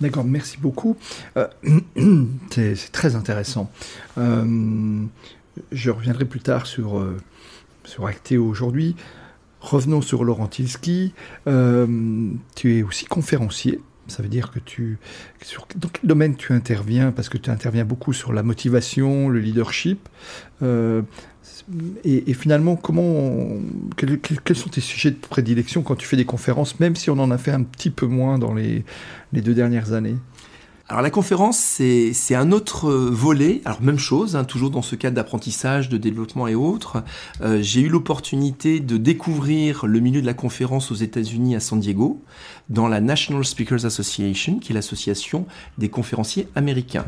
D'accord, merci beaucoup. Euh, c'est très intéressant. Euh, je reviendrai plus tard sur, euh, sur Acteo aujourd'hui. Revenons sur Laurent Tilski. tu es aussi conférencier. Ça veut dire que tu. Dans quel domaine tu interviens? Parce que tu interviens beaucoup sur la motivation, le leadership. Et, finalement, comment, quels, sont tes sujets de prédilection quand tu fais des conférences, même si on en a fait un petit peu moins dans les, les deux dernières années? Alors la conférence, c'est un autre volet. Alors même chose, hein, toujours dans ce cadre d'apprentissage, de développement et autres. Euh, j'ai eu l'opportunité de découvrir le milieu de la conférence aux États-Unis à San Diego, dans la National Speakers Association, qui est l'association des conférenciers américains.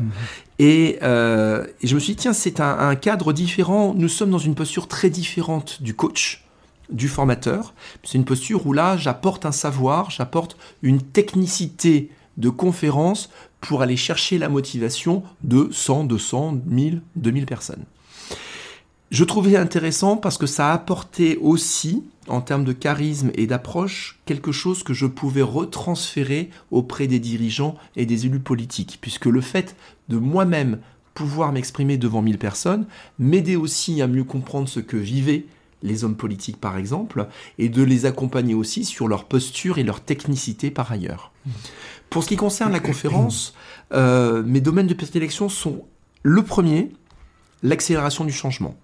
Euh, et, je me suis dit, tiens, c'est un, un cadre différent. Nous sommes dans une posture très différente du coach du formateur. C'est une posture où là, j'apporte un savoir, j'apporte une technicité de conférence pour aller chercher la motivation de 100, 200, 1000, 2000 personnes. Je trouvais intéressant parce que ça apportait aussi, en termes de charisme et d'approche, quelque chose que je pouvais retransférer auprès des dirigeants et des élus politiques, puisque le fait de moi-même pouvoir m'exprimer devant 1000 personnes m'aidait aussi à mieux comprendre ce que vivaient les hommes politiques par exemple, et de les accompagner aussi sur leur posture et leur technicité par ailleurs. Pour ce qui concerne la conférence, euh, mes domaines de prédilection sont le premier, l'accélération du changement.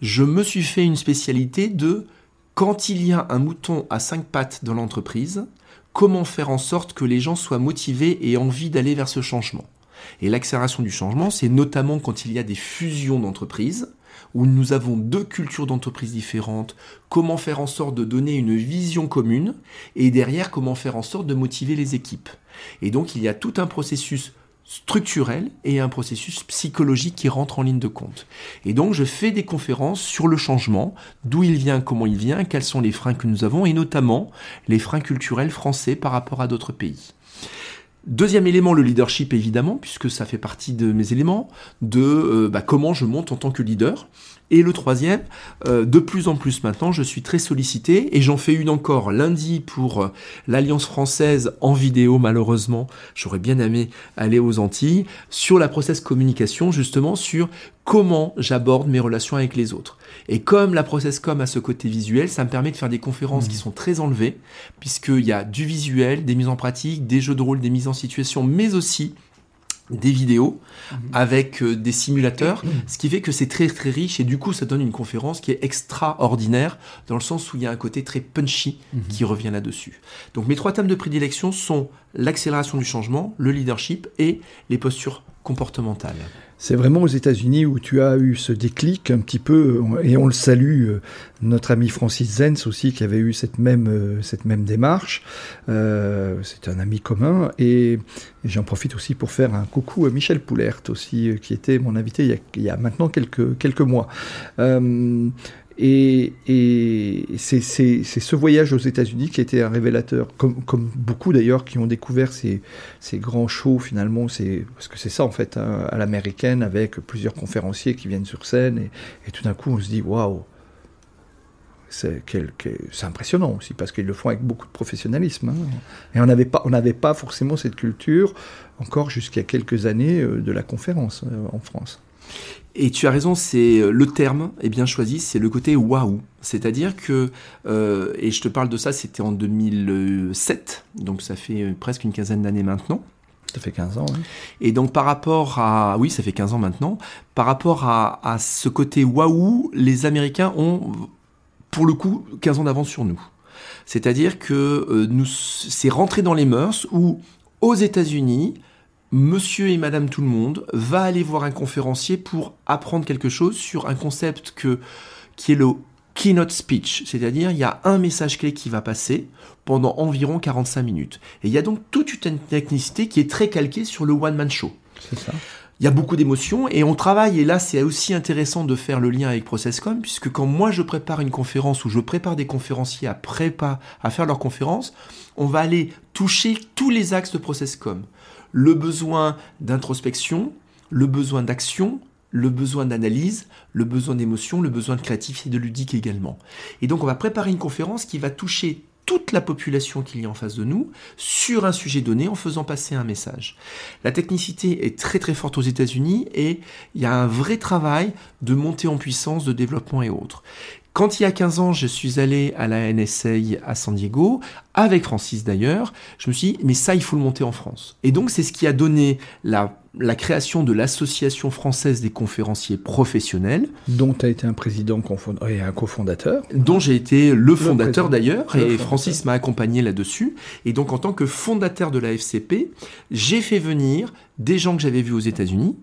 Je me suis fait une spécialité de quand il y a un mouton à cinq pattes dans l'entreprise, comment faire en sorte que les gens soient motivés et envie d'aller vers ce changement. Et l'accélération du changement, c'est notamment quand il y a des fusions d'entreprises, où nous avons deux cultures d'entreprise différentes, comment faire en sorte de donner une vision commune, et derrière comment faire en sorte de motiver les équipes. Et donc il y a tout un processus structurel et un processus psychologique qui rentre en ligne de compte. Et donc je fais des conférences sur le changement, d'où il vient, comment il vient, quels sont les freins que nous avons, et notamment les freins culturels français par rapport à d'autres pays. Deuxième élément, le leadership évidemment, puisque ça fait partie de mes éléments, de euh, bah, comment je monte en tant que leader. Et le troisième, euh, de plus en plus maintenant, je suis très sollicité et j'en fais une encore lundi pour euh, l'Alliance française en vidéo malheureusement. J'aurais bien aimé aller aux Antilles sur la process communication justement sur comment j'aborde mes relations avec les autres. Et comme la process com a ce côté visuel, ça me permet de faire des conférences mmh. qui sont très enlevées puisqu'il y a du visuel, des mises en pratique, des jeux de rôle, des mises en situation, mais aussi des vidéos mhm. avec euh, des simulateurs, mhm. ce qui fait que c'est très très riche et du coup ça donne une conférence qui est extraordinaire dans le sens où il y a un côté très punchy mhm. qui revient là-dessus. Donc mes trois thèmes de prédilection sont l'accélération du changement, le leadership et les postures C'est vraiment aux États-Unis où tu as eu ce déclic un petit peu, et on le salue, euh, notre ami Francis Zenz aussi qui avait eu cette même, euh, cette même démarche. Euh, c'est un ami commun, et, j'en profite aussi pour faire un coucou à Michel Poulert aussi, qui était mon invité il y a, il y a maintenant quelques, quelques mois. Et, c'est ce voyage aux États-Unis qui a été un révélateur, comme, beaucoup d'ailleurs qui ont découvert ces, grands shows finalement, parce que c'est ça en fait, hein, à l'américaine, avec plusieurs conférenciers qui viennent sur scène, et, tout d'un coup on se dit waouh, c'est impressionnant aussi parce qu'ils le font avec beaucoup de professionnalisme. Hein. Et on n'avait pas, pas forcément cette culture encore jusqu'à quelques années euh, de la conférence euh, en France. Et tu as raison, c'est euh, le terme est bien choisi, c'est le côté waouh. C'est-à-dire que, et je te parle de ça, c'était en 2007, donc ça fait presque une quinzaine d'années maintenant. Ça fait 15 ans, oui. Et donc par rapport à... Oui, ça fait 15 ans maintenant. Par rapport à, à ce côté waouh, les Américains ont, pour le coup, 15 ans d'avance sur nous. C'est-à-dire que nous, c'est rentré dans les mœurs où, aux États-Unis, monsieur et madame tout le monde va aller voir un conférencier pour apprendre quelque chose sur un concept que, qui est le keynote speech, c'est-à-dire il y a un message clé qui va passer pendant environ 45 minutes. Et il y a donc toute une technicité qui est très calquée sur le one-man show. C'est ça. Il y a beaucoup d'émotions et on travaille, et là c'est aussi intéressant de faire le lien avec Processcom, puisque quand moi je prépare une conférence ou je prépare des conférenciers à, prépa, à faire leur conférence, on va aller toucher tous les axes de Processcom le besoin d'introspection, le besoin d'action, le besoin d'analyse, le besoin d'émotion, le besoin de créativité et de ludique également. Et donc on va préparer une conférence qui va toucher toute la population qu'il y a en face de nous sur un sujet donné en faisant passer un message. La technicité est très très forte aux États-Unis et il y a un vrai travail de montée en puissance, de développement et autres. Quand il y a 15 ans, je suis allé à la NSA à San Diego, avec Francis d'ailleurs, je me suis dit, mais ça, il faut le monter en France. Et donc, c'est ce qui a donné la, création de l'Association française des conférenciers professionnels. Dont tu as été un président et un cofondateur. Dont j'ai été le fondateur d'ailleurs, et Francis m'a accompagné là-dessus. Et donc, en tant que fondateur de la FCP, j'ai fait venir des gens que j'avais vus aux États-Unis.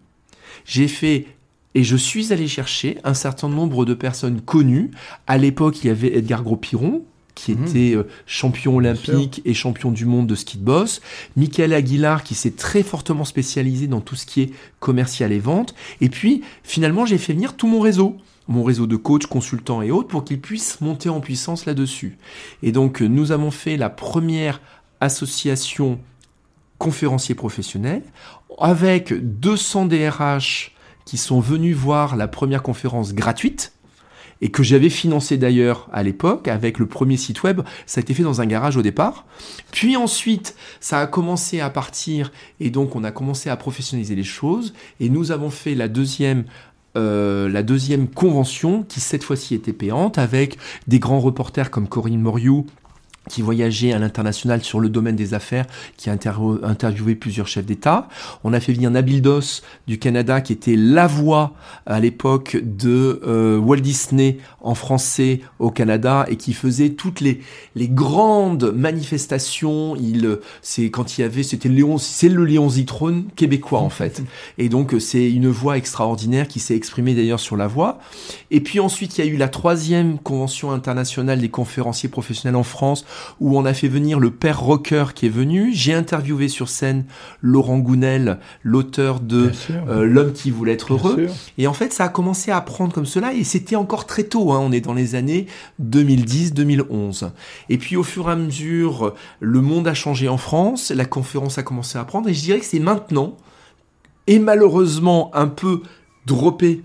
J'ai fait et je suis allé chercher un certain nombre de personnes connues. À l'époque, il y avait Edgar Gros-Piron, qui mmh. était euh, champion olympique et champion du monde de ski de boss. Michael Aguilar, qui s'est très fortement spécialisé dans tout ce qui est commercial et vente. Et puis, finalement, j'ai fait venir tout mon réseau mon réseau de coachs, consultants et autres pour qu'ils puissent monter en puissance là-dessus. Et donc, nous avons fait la première association conférencier professionnel avec 200 DRH qui sont venus voir la première conférence gratuite et que j'avais financé d'ailleurs à l'époque avec le premier site web. Ça a été fait dans un garage au départ. Puis ensuite, ça a commencé à partir et donc on a commencé à professionnaliser les choses et nous avons fait la deuxième euh, la deuxième convention qui cette fois-ci était payante avec des grands reporters comme Corinne Moriou qui voyageait à l'international sur le domaine des affaires, qui a interviewé plusieurs chefs d'État. On a fait venir Nabil Dos du Canada, qui était la voix à l'époque de euh, Walt Disney en français au Canada et qui faisait toutes les, les grandes manifestations. Il, c'est quand il y avait, c'était Léon, c'est le Léon Zitrone québécois en fait. Et donc c'est une voix extraordinaire qui s'est exprimée d'ailleurs sur la voix. Et puis ensuite il y a eu la troisième convention internationale des conférenciers professionnels en France où on a fait venir le père Rocker qui est venu. J'ai interviewé sur scène Laurent Gounel, l'auteur de euh, L'homme qui voulait être heureux. Et en fait, ça a commencé à prendre comme cela et c'était encore très tôt. Hein. On est dans les années 2010-2011. Et puis au fur et à mesure, le monde a changé en France, la conférence a commencé à prendre et je dirais que c'est maintenant et malheureusement un peu droppé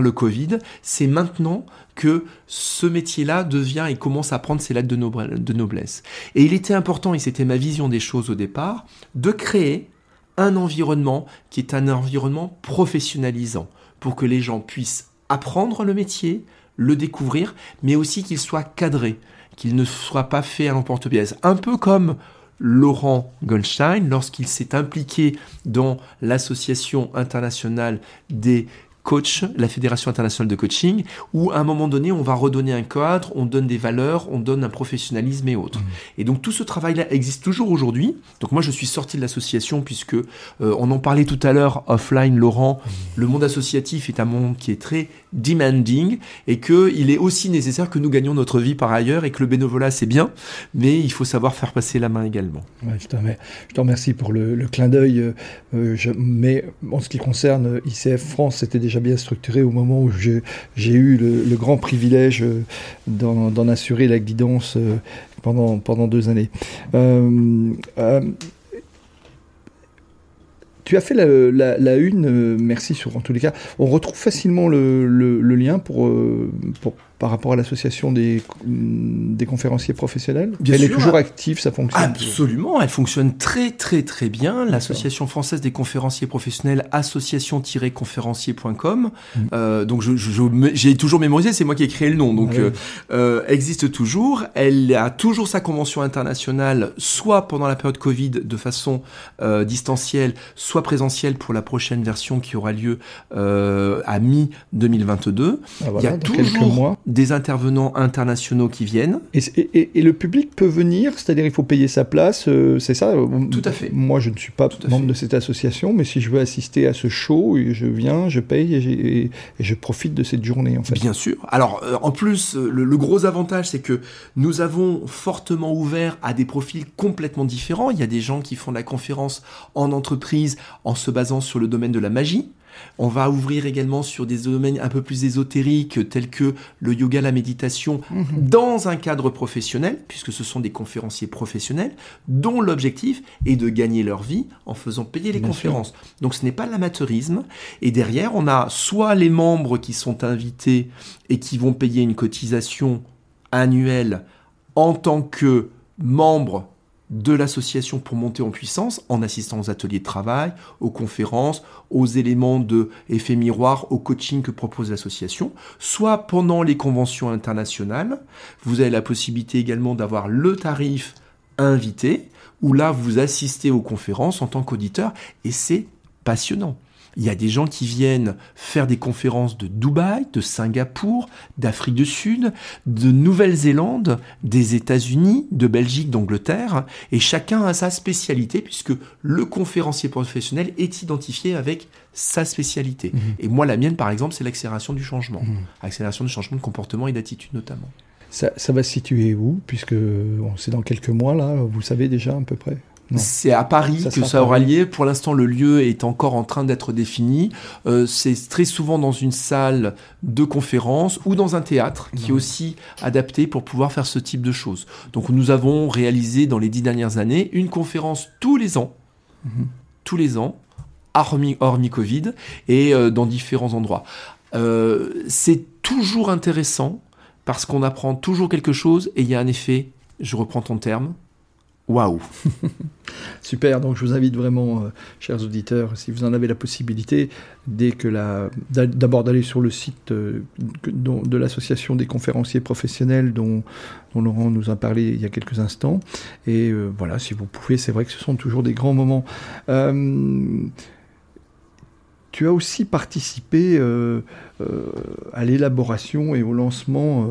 le Covid, c'est maintenant que ce métier-là devient et commence à prendre ses lettres de noblesse. Et il était important, et c'était ma vision des choses au départ, de créer un environnement qui est un environnement professionnalisant pour que les gens puissent apprendre le métier, le découvrir, mais aussi qu'il soit cadré, qu'il ne soit pas fait à l'emporte-pièce. Un peu comme Laurent Goldstein lorsqu'il s'est impliqué dans l'association internationale des coach, la Fédération internationale de coaching, où à un moment donné, on va redonner un cadre, on donne des valeurs, on donne un professionnalisme et autres. Mmh. Et donc tout ce travail-là existe toujours aujourd'hui. Donc moi, je suis sorti de l'association puisque euh, on en parlait tout à l'heure offline, Laurent. Mmh. Le monde associatif est un monde qui est très demanding et que il est aussi nécessaire que nous gagnions notre vie par ailleurs et que le bénévolat c'est bien, mais il faut savoir faire passer la main également. je, te remercie pour le, clin d'œil. Euh, euh, mais en ce qui concerne ICF France, c'était déjà bien structuré au moment où j'ai eu le, grand privilège euh, d'en assurer la guidance euh, pendant, pendant deux années. Euh, Tu as fait la, une, merci sur en tous les cas. On retrouve facilement le, le lien pour, pour par rapport à l'association des, des conférenciers professionnels bien Elle sûr, est toujours active, ça fonctionne Absolument, elle fonctionne très très très bien. L'association française des conférenciers professionnels, association-conférencier.com. Mm. Euh, donc j'ai je, toujours mémorisé, c'est moi qui ai créé le nom, donc ah euh, euh, existe toujours. Elle a toujours sa convention internationale, soit pendant la période Covid de façon euh, distancielle, soit présentielle pour la prochaine version qui aura lieu euh, à mi 2022. Ah, Il y a toujours mois des intervenants internationaux qui viennent. Et, le public peut venir, c'est-à-dire il faut payer sa place, euh, c'est ça Tout à fait. Moi, je ne suis pas membre de cette association, mais si je veux assister à ce show, je viens, je paye et, je profite de cette journée, en fait. Bien sûr. Alors, euh, en plus, euh, le, gros avantage, c'est que nous avons fortement ouvert à des profils complètement différents. Il y a des gens qui font de la conférence en entreprise en se basant sur le domaine de la magie. On va ouvrir également sur des domaines un peu plus ésotériques tels que le yoga, la méditation, mhm. dans un cadre professionnel, puisque ce sont des conférenciers professionnels dont l'objectif est de gagner leur vie en faisant payer les conférences. Donc ce n'est pas l'amateurisme. Et derrière, on a soit les membres qui sont invités et qui vont payer une cotisation annuelle en tant que membres de l'association pour monter en puissance en assistant aux ateliers de travail, aux conférences, aux éléments de effet miroir, au coaching que propose l'association, soit pendant les conventions internationales. Vous avez la possibilité également d'avoir le tarif invité, où là vous assistez aux conférences en tant qu'auditeur, et c'est passionnant. Il y a des gens qui viennent faire des conférences de Dubaï, de Singapour, d'Afrique du Sud, de Nouvelle-Zélande, des États-Unis, de Belgique, d'Angleterre, et chacun a sa spécialité puisque le conférencier professionnel est identifié avec sa spécialité. Mhm. Et moi, la mienne, par exemple, c'est l'accélération du changement. Mhm. Accélération du changement de comportement et d'attitude notamment. Ça, ça, va se situer où? Puisque c'est dans quelques mois, là, vous savez déjà à peu près? C'est à Paris que ça aura lieu. Pour l'instant, le lieu est encore en train d'être défini. Euh, c'est très souvent dans une salle de conférence ou dans un théâtre qui est aussi adapté pour pouvoir faire ce type de choses. Donc, nous avons réalisé dans les dix dernières années une conférence tous les ans, mhm. tous les ans, hormis, hormis Covid, et euh, dans différents endroits. Euh, c'est toujours intéressant parce qu'on apprend toujours quelque chose et il y a un effet, je reprends ton terme, Waouh Super, donc je vous invite vraiment, euh, chers auditeurs, si vous en avez la possibilité, dès que la, d'abord d'aller sur le site euh, de l'association des conférenciers professionnels dont, Laurent nous a parlé il y a quelques instants. Et euh, voilà, si vous pouvez, c'est vrai que ce sont toujours des grands moments. Tu as aussi participé à l'élaboration et au lancement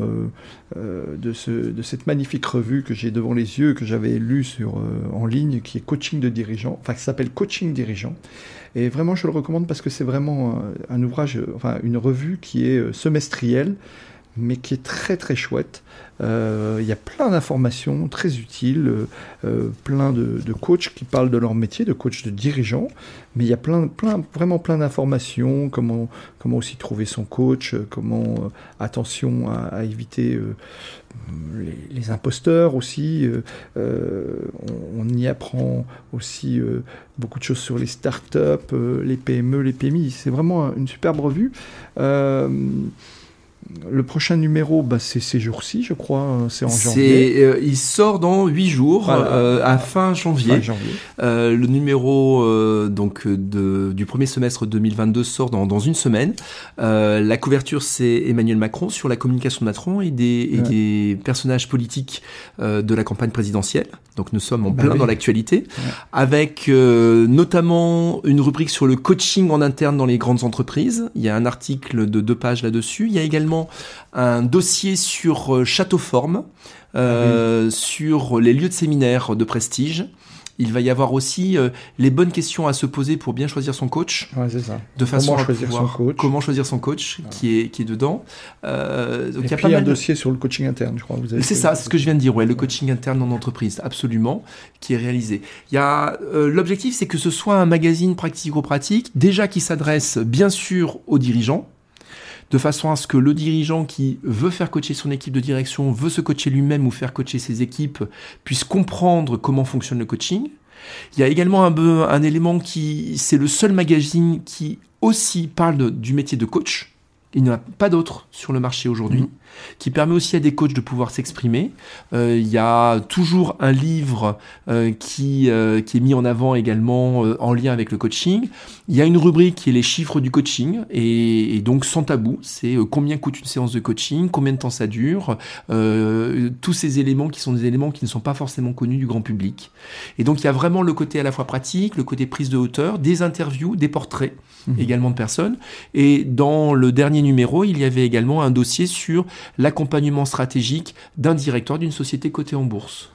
euh, de, ce, de, cette magnifique revue que j'ai devant les yeux, que j'avais lue sur, euh, en ligne, qui est Coaching de dirigeants, enfin qui s'appelle Coaching dirigeant. Et vraiment, je le recommande parce que c'est vraiment un, ouvrage, enfin une revue qui est euh, semestrielle, mais qui est très très chouette. Il y a plein d'informations très utiles, plein de, coachs qui parlent de leur métier, de coachs de dirigeants, mais il y a plein, plein, vraiment plein d'informations, comment, comment aussi trouver son coach, comment, attention à, éviter les, imposteurs aussi. Euh, euh, on, y apprend aussi euh, beaucoup de choses sur les startups, les PME, les PMI. C'est vraiment une superbe revue. Le prochain numéro, bah, c'est ces jours-ci, je crois. Hein, c'est en janvier. Euh, il sort dans huit jours, euh, à fin janvier. Euh, le numéro donc de, du premier semestre 2022 sort dans, dans une semaine. la couverture, c'est Emmanuel Macron sur la communication de Macron et des, et des personnages politiques de la campagne présidentielle. Donc nous sommes en bah plein dans l'actualité, avec notamment une rubrique sur le coaching en interne dans les grandes entreprises. Il y a un article de deux pages là-dessus. Il y a également un dossier sur euh, Châteauforme, ah sur les lieux de séminaire de prestige. Il va y avoir aussi euh, les bonnes questions à se poser pour bien choisir son coach. ça. De façon comment choisir son coach. Comment choisir son coach qui, est, qui est dedans. Euh, donc Et il y a puis un dossier sur le coaching interne, je crois. C'est ça, c'est ce que je viens de dire, ouais, le coaching interne en entreprise, absolument, qui est réalisé. Il y a l'objectif, c'est que ce soit un magazine pratico-pratique, déjà qui s'adresse bien sûr aux dirigeants, de façon à ce que le dirigeant qui veut faire coacher son équipe de direction, veut se coacher lui-même ou faire coacher ses équipes, puisse comprendre comment fonctionne le coaching, Il y a également un, un élément qui, c'est le seul magazine qui aussi parle du métier de coach. Il n'y en a pas d'autres sur le marché aujourd'hui. Mmh qui permet aussi à des coachs de pouvoir s'exprimer. Euh, il y a toujours un livre euh, qui, euh, qui est mis en avant également en lien avec le coaching. Il y a une rubrique qui est les chiffres du coaching et, donc sans tabou, c'est combien coûte une séance de coaching, combien de temps ça dure, tous ces éléments qui sont des éléments qui ne sont pas forcément connus du grand public. Et donc il y a vraiment le côté à la fois pratique, le côté prise de hauteur, des interviews, des portraits mmh. également de personnes. Et dans le dernier numéro, il y avait également un dossier sur l'accompagnement stratégique d'un directeur d'une société cotée en bourse.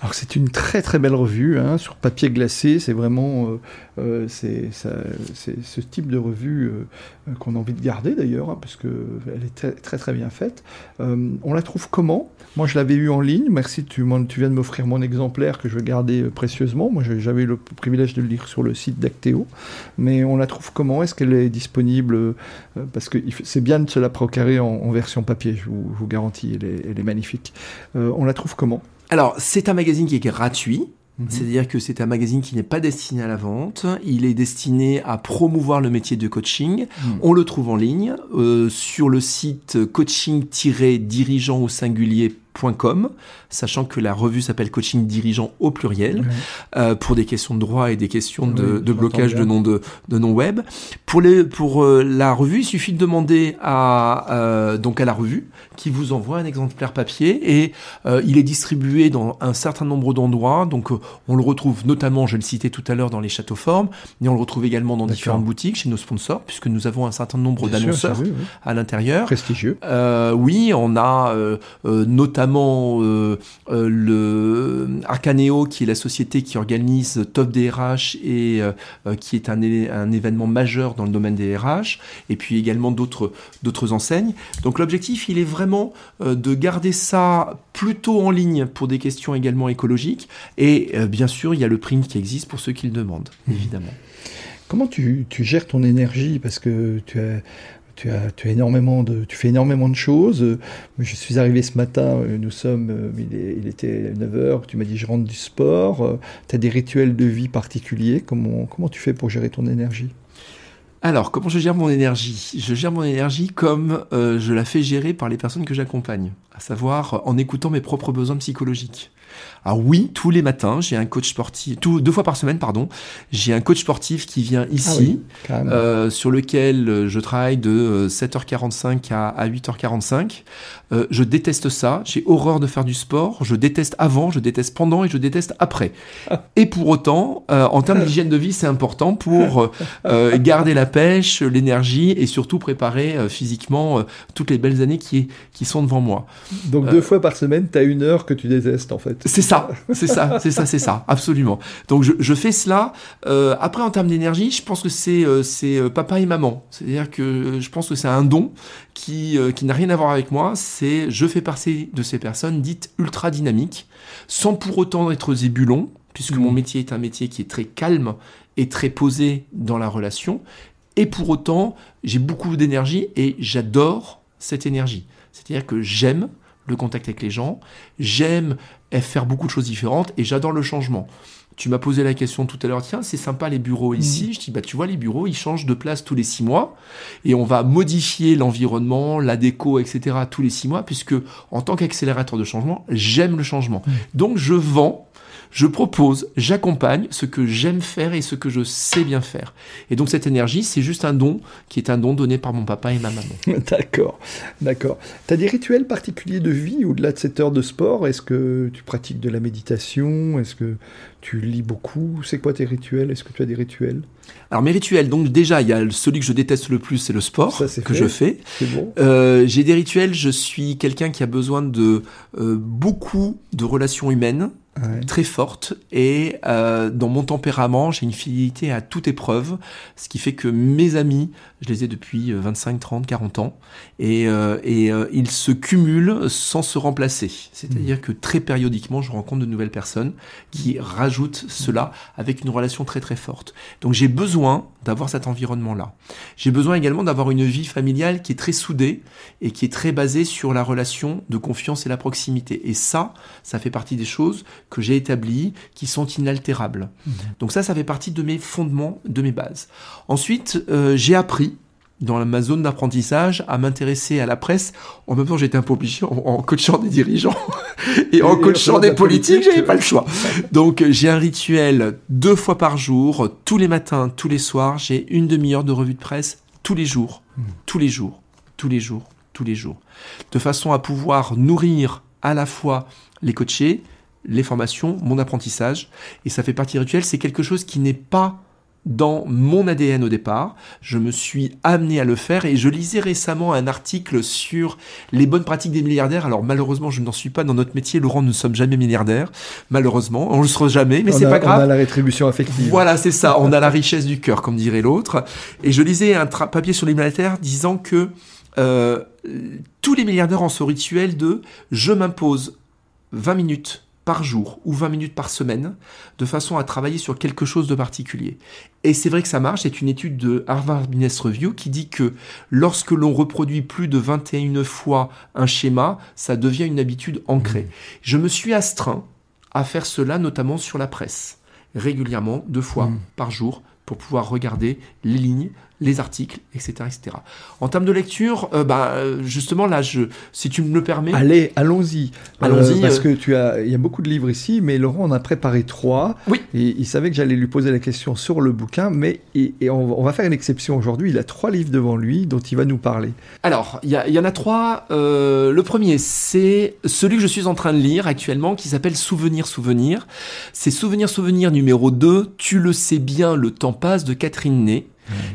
Alors c'est une très très belle revue hein, sur papier glacé. C'est vraiment euh, euh, c'est ce type de revue euh, qu'on a envie de garder d'ailleurs hein, parce que elle est très très, très bien faite. on la trouve comment? Moi je l'avais eu en ligne. Merci, tu, viens de m'offrir mon exemplaire que je vais garder précieusement. Moi j'avais le privilège de le lire sur le site d'Acteo. Mais on la trouve comment? Est-ce qu'elle est disponible? Parce que c'est bien de se la procurer en, version papier. Vous, je vous garantis, elle est, magnifique. Euh, on la trouve comment? Alors, c'est un magazine qui est gratuit. Mhm. C'est-à-dire que c'est un magazine qui n'est pas destiné à la vente, il est destiné à promouvoir le métier de coaching. Mhm. On le trouve en ligne euh, sur le site coaching-dirigeant au singulier sachant que la revue s'appelle Coaching Dirigeant au pluriel, euh, pour des questions de droit et des questions de, blocage de nom de, de nom web. Pour, les, pour euh, la revue, il suffit de demander à, euh, donc à la revue qui vous envoie un exemplaire papier et il est distribué dans un certain nombre d'endroits. Donc on le retrouve notamment, je le citais tout à l'heure, dans les châteaux formes, mais on le retrouve également dans différentes boutiques chez nos sponsors, puisque nous avons un certain nombre d'annonceurs à l'intérieur. Prestigieux. oui, on a notamment euh, euh, le Arcaneo, qui est la société qui organise Top DRH et euh, qui est un, un, événement majeur dans le domaine des RH, et puis également d'autres d'autres enseignes. Donc l'objectif, il est vraiment de garder ça plutôt en ligne pour des questions également écologiques, et bien sûr, il y a le print qui existe pour ceux qui le demandent, mmh. évidemment. Comment tu, tu, gères ton énergie? Parce que tu as, tu, fais énormément de choses. Je suis arrivé ce matin, nous sommes, il, il était 9h, tu m'as dit je rentre du sport. Tu as des rituels de vie particuliers. Comment, tu fais pour gérer ton énergie? Alors, comment je gère mon énergie? Je gère mon énergie comme euh, je la fais gérer par les personnes que j'accompagne, à savoir en écoutant mes propres besoins psychologiques. Alors oui, tous les matins, j'ai un coach sportif, tout, deux fois par semaine, pardon, j'ai un coach sportif qui vient ici, ah euh, sur lequel euh, je travaille de 7h45 euh, à, 8h45. je déteste ça, j'ai horreur de faire du sport, je déteste avant, je déteste pendant et je déteste après. Ah. Et pour autant, en termes d'hygiène de vie, c'est important pour garder la pêche, l'énergie et surtout préparer physiquement toutes les belles années qui, qui sont devant moi. Donc deux fois par semaine, tu as une heure que tu détestes en fait. C'est ça, c'est ça, c'est ça, c'est ça, absolument. Donc je, je fais cela. Euh, après, en termes d'énergie, je pense que c'est euh, c'est euh, papa et maman. C'est-à-dire que je pense que c'est un don qui qui n'a rien à voir avec moi. C'est je fais partie de ces personnes dites ultra dynamiques, sans pour autant être zébulon, puisque mon mmh. métier est un métier qui est très calme et très posé dans la relation. Et pour autant, j'ai beaucoup d'énergie et j'adore cette énergie. C'est-à-dire que j'aime le contact avec les gens. J'aime faire beaucoup de choses différentes et j'adore le changement. Tu m'as posé la question tout à l'heure, tiens, c'est sympa les bureaux mm. ici. Je dis, bah, tu vois, les bureaux, ils changent de place tous les six mois et on va modifier l'environnement, la déco, etc. tous les six mois puisque en tant qu'accélérateur de changement, j'aime le changement. Mm. Donc, je vends je propose, j'accompagne ce que j'aime faire et ce que je sais bien faire. Et donc cette énergie, c'est juste un don qui est un don donné par mon papa et ma maman. d'accord, d'accord. Tu as des rituels particuliers de vie au-delà de cette heure de sport? Est-ce que tu pratiques de la méditation? Est-ce que tu lis beaucoup? C'est quoi tes rituels? Est-ce que tu as des rituels? Alors mes rituels, donc déjà il y a celui que je déteste le plus, c'est le sport que je fais. Bon. Euh, j'ai des rituels. Je suis quelqu'un qui a besoin de euh, beaucoup de relations humaines, très forte. Et euh, dans mon tempérament, j'ai une fidélité à toute épreuve, ce qui fait que mes amis, je les ai depuis 25, 30, 40 ans et, euh, et euh, ils se cumulent sans se remplacer. C'est-à-dire que très périodiquement, je rencontre de nouvelles personnes qui rajoutent cela avec une relation très très forte. Donc j'ai besoin d'avoir cet environnement-là. J'ai besoin également d'avoir une vie familiale qui est très soudée et qui est très basée sur la relation de confiance et la proximité. Et ça, ça fait partie des choses que j'ai établies, qui sont inaltérables. Mmh. Donc ça, ça fait partie de mes fondements, de mes bases. Ensuite, euh, j'ai appris dans ma zone d'apprentissage à m'intéresser à la presse. En même temps, j'étais un peu obligé en, coachant des dirigeants et en coachant des politiques, j'avais pas le choix. Donc, j'ai un rituel deux fois par jour, tous les matins, tous les soirs. J'ai une demi-heure de revue de presse tous les jours, hmm. tous les jours, tous les jours, tous les jours, de façon à pouvoir nourrir à la fois les coachés, les formations, mon apprentissage. Et ça fait partie du rituel. C'est quelque chose qui n'est pas dans mon ADN au départ. Je me suis amené à le faire et je lisais récemment un article sur les bonnes pratiques des milliardaires. Alors malheureusement, je n'en suis pas dans notre métier. Laurent, nous ne sommes jamais milliardaires. Malheureusement, on ne le sera jamais, mais c'est pas grave. On a la rétribution affective. Voilà, c'est ça. On a la richesse du cœur, comme dirait l'autre. Et je lisais un papier sur les milliardaires disant que euh, tous les milliardaires ont ce rituel de je m'impose 20 minutes par jour ou 20 minutes par semaine, de façon à travailler sur quelque chose de particulier. Et c'est vrai que ça marche, c'est une étude de Harvard Business Review qui dit que lorsque l'on reproduit plus de 21 fois un schéma, ça devient une habitude ancrée. Mmh. Je me suis astreint à faire cela notamment sur la presse, régulièrement, deux fois mmh. par jour, pour pouvoir regarder les lignes, les articles, etc. etc. En termes de lecture, euh, bah, justement, là, je, si tu me le permets. Allez, allons-y. Allons-y. Euh, parce euh. que tu as, il y a beaucoup de livres ici, mais Laurent en a préparé trois. Oui. Et il savait que j'allais lui poser la question sur le bouquin, mais et, on, va faire une exception aujourd'hui. Il a trois livres devant lui dont il va nous parler. Alors, il y, y, en a trois. le premier, c'est celui que je suis en train de lire actuellement, qui s'appelle Souvenir, Souvenir. C'est Souvenir, Souvenir numéro 2. Tu le sais bien, le temps passe de Catherine Ney.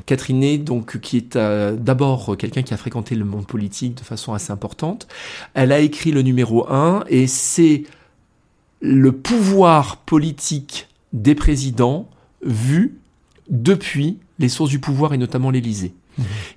Catherine donc, qui est euh, d'abord quelqu'un qui a fréquenté le monde politique de façon assez importante. Elle a écrit le numéro 1 et c'est le pouvoir politique des présidents vu depuis les sources du pouvoir et notamment l'Élysée.